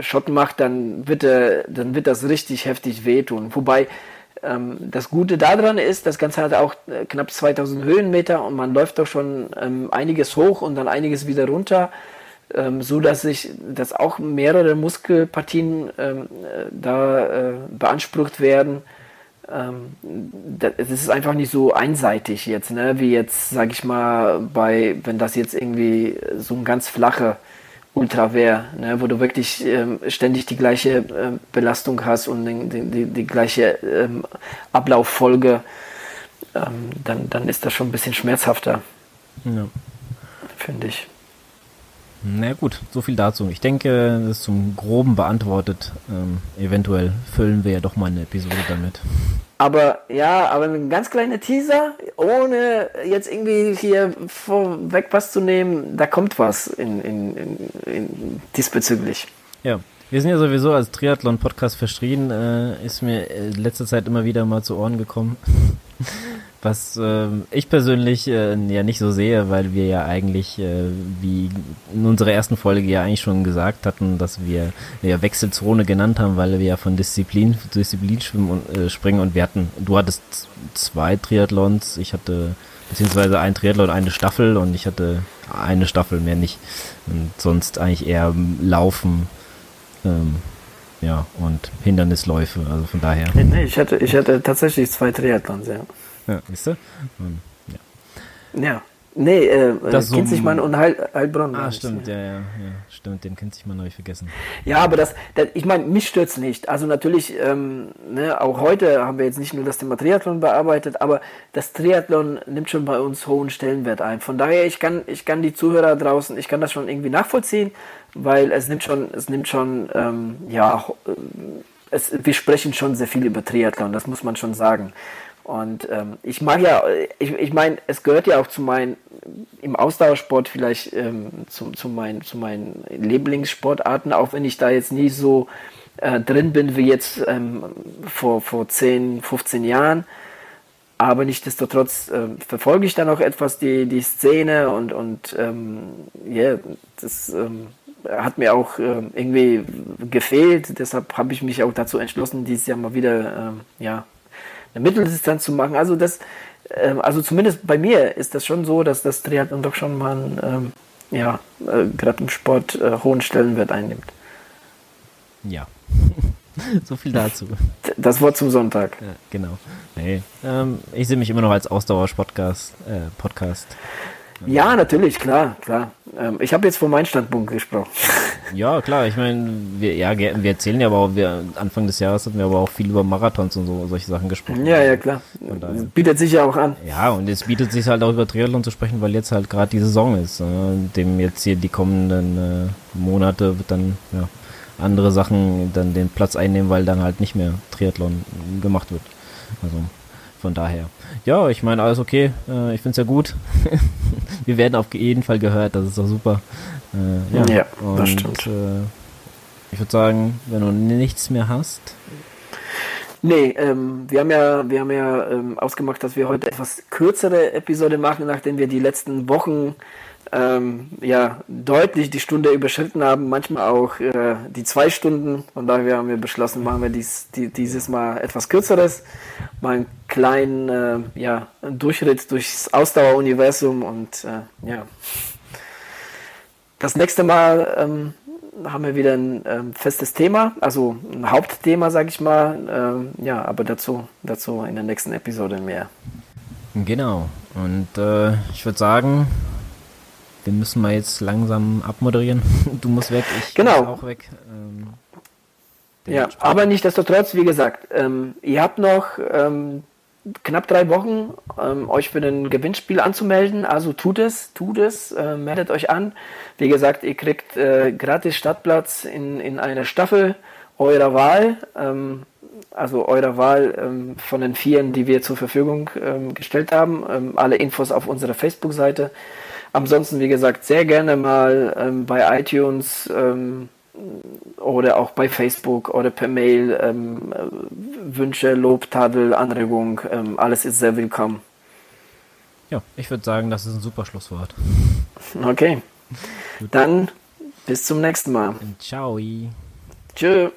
Schott mache, dann wird, er, dann wird das richtig heftig wehtun. Wobei ähm, das Gute daran ist, das Ganze hat auch äh, knapp 2000 Höhenmeter und man läuft doch schon ähm, einiges hoch und dann einiges wieder runter, ähm, so dass sich, dass auch mehrere Muskelpartien ähm, äh, da äh, beansprucht werden es ist einfach nicht so einseitig jetzt, ne? wie jetzt, sag ich mal, bei, wenn das jetzt irgendwie so ein ganz flache Ultra wäre, ne? wo du wirklich ähm, ständig die gleiche äh, Belastung hast und die, die, die gleiche ähm, Ablauffolge, ähm, dann, dann ist das schon ein bisschen schmerzhafter. Ja. Finde ich. Na gut, so viel dazu. Ich denke, das ist zum Groben beantwortet. Ähm, eventuell füllen wir ja doch mal eine Episode damit. Aber ja, aber ein ganz kleiner Teaser, ohne jetzt irgendwie hier vorweg was zu nehmen, da kommt was in, in, in, in diesbezüglich. Ja, wir sind ja sowieso als Triathlon-Podcast verschrien, äh, ist mir äh, letzte Zeit immer wieder mal zu Ohren gekommen. Was äh, ich persönlich äh, ja nicht so sehe, weil wir ja eigentlich, äh, wie in unserer ersten Folge ja eigentlich schon gesagt hatten, dass wir ja Wechselzone genannt haben, weil wir ja von Disziplin zu Disziplin schwimmen und, äh, springen und wir hatten, du hattest zwei Triathlons, ich hatte beziehungsweise ein Triathlon, eine Staffel und ich hatte eine Staffel mehr nicht und sonst eigentlich eher Laufen. Ähm, ja, und Hindernisläufe, also von daher. Nee, ich hatte, ich hatte tatsächlich zwei Triathlons, ja. Ja, siehst du? Ja. ja. Nee, äh, das kennt sich man und Heil, Heilbronn. Ah, stimmt, ja, ja, ja, stimmt, den kennt sich man, habe ich vergessen. Ja, aber das, das ich meine, mich stört's nicht. Also natürlich, ähm, ne, auch heute haben wir jetzt nicht nur das Thema Triathlon bearbeitet, aber das Triathlon nimmt schon bei uns hohen Stellenwert ein. Von daher, ich kann, ich kann die Zuhörer draußen, ich kann das schon irgendwie nachvollziehen, weil es nimmt schon, es nimmt schon, ähm, ja, es, wir sprechen schon sehr viel über Triathlon, das muss man schon sagen. Und ähm, ich mag ja, ich, ich meine, es gehört ja auch zu meinen, im Ausdauersport vielleicht ähm, zu, zu, mein, zu meinen Lieblingssportarten, auch wenn ich da jetzt nie so äh, drin bin wie jetzt ähm, vor, vor 10, 15 Jahren. Aber nichtsdestotrotz äh, verfolge ich da noch etwas die, die Szene und, und ähm, yeah, das ähm, hat mir auch äh, irgendwie gefehlt. Deshalb habe ich mich auch dazu entschlossen, dieses Jahr mal wieder ähm, ja, eine Mitteldistanz zu machen. Also das, ähm, also zumindest bei mir ist das schon so, dass das Triathlon doch schon mal, ähm, ja, äh, gerade im Sport äh, hohen Stellenwert einnimmt. Ja. so viel dazu. Das Wort zum Sonntag. Ja, genau. Nee, ähm, ich sehe mich immer noch als Ausdauer-Podcast. Äh, Podcast. Ja, natürlich, klar, klar. Ähm, ich habe jetzt von meinem Standpunkt gesprochen. Ja, klar, ich meine, wir, ja, wir erzählen ja aber auch, wir, Anfang des Jahres hatten wir aber auch viel über Marathons und so solche Sachen gesprochen. Ja, ja, klar. Bietet sich ja auch an. Ja, und es bietet sich halt auch über Triathlon zu sprechen, weil jetzt halt gerade die Saison ist. Äh, dem jetzt hier die kommenden äh, Monate wird dann, ja, andere Sachen dann den Platz einnehmen, weil dann halt nicht mehr Triathlon gemacht wird. Also von daher. Ja, ich meine, alles okay. Äh, ich finde es ja gut. Wir werden auf jeden Fall gehört, das ist doch super. Äh, ja, ja und, das stimmt. Äh, ich würde sagen, wenn du nichts mehr hast. Nee, ähm, wir haben ja, wir haben ja ähm, ausgemacht, dass wir heute etwas kürzere Episode machen, nachdem wir die letzten Wochen ähm, ja deutlich die Stunde überschritten haben, manchmal auch äh, die zwei Stunden. Von daher haben wir beschlossen, machen wir dies, die, dieses Mal etwas kürzeres, mal einen kleinen äh, ja, Durchritt durchs Ausdaueruniversum und äh, ja. Das nächste Mal ähm, haben wir wieder ein ähm, festes Thema, also ein Hauptthema, sage ich mal. Ähm, ja, aber dazu, dazu in der nächsten Episode mehr. Genau. Und äh, ich würde sagen, wir müssen mal jetzt langsam abmoderieren. Du musst weg, ich genau. auch weg. Ähm, ja, aber nichtsdestotrotz, wie gesagt, ähm, ihr habt noch ähm, knapp drei Wochen, ähm, euch für ein Gewinnspiel anzumelden. Also tut es, tut es, äh, meldet euch an. Wie gesagt, ihr kriegt äh, gratis Stadtplatz in, in einer Staffel eurer Wahl. Ähm, also eurer Wahl ähm, von den Vieren, die wir zur Verfügung ähm, gestellt haben. Ähm, alle Infos auf unserer Facebook-Seite. Ansonsten, wie gesagt, sehr gerne mal ähm, bei iTunes ähm, oder auch bei Facebook oder per Mail ähm, Wünsche, Lob, Tadel, Anregung, ähm, alles ist sehr willkommen. Ja, ich würde sagen, das ist ein super Schlusswort. Okay. Dann bis zum nächsten Mal. Ciao. Tschüss.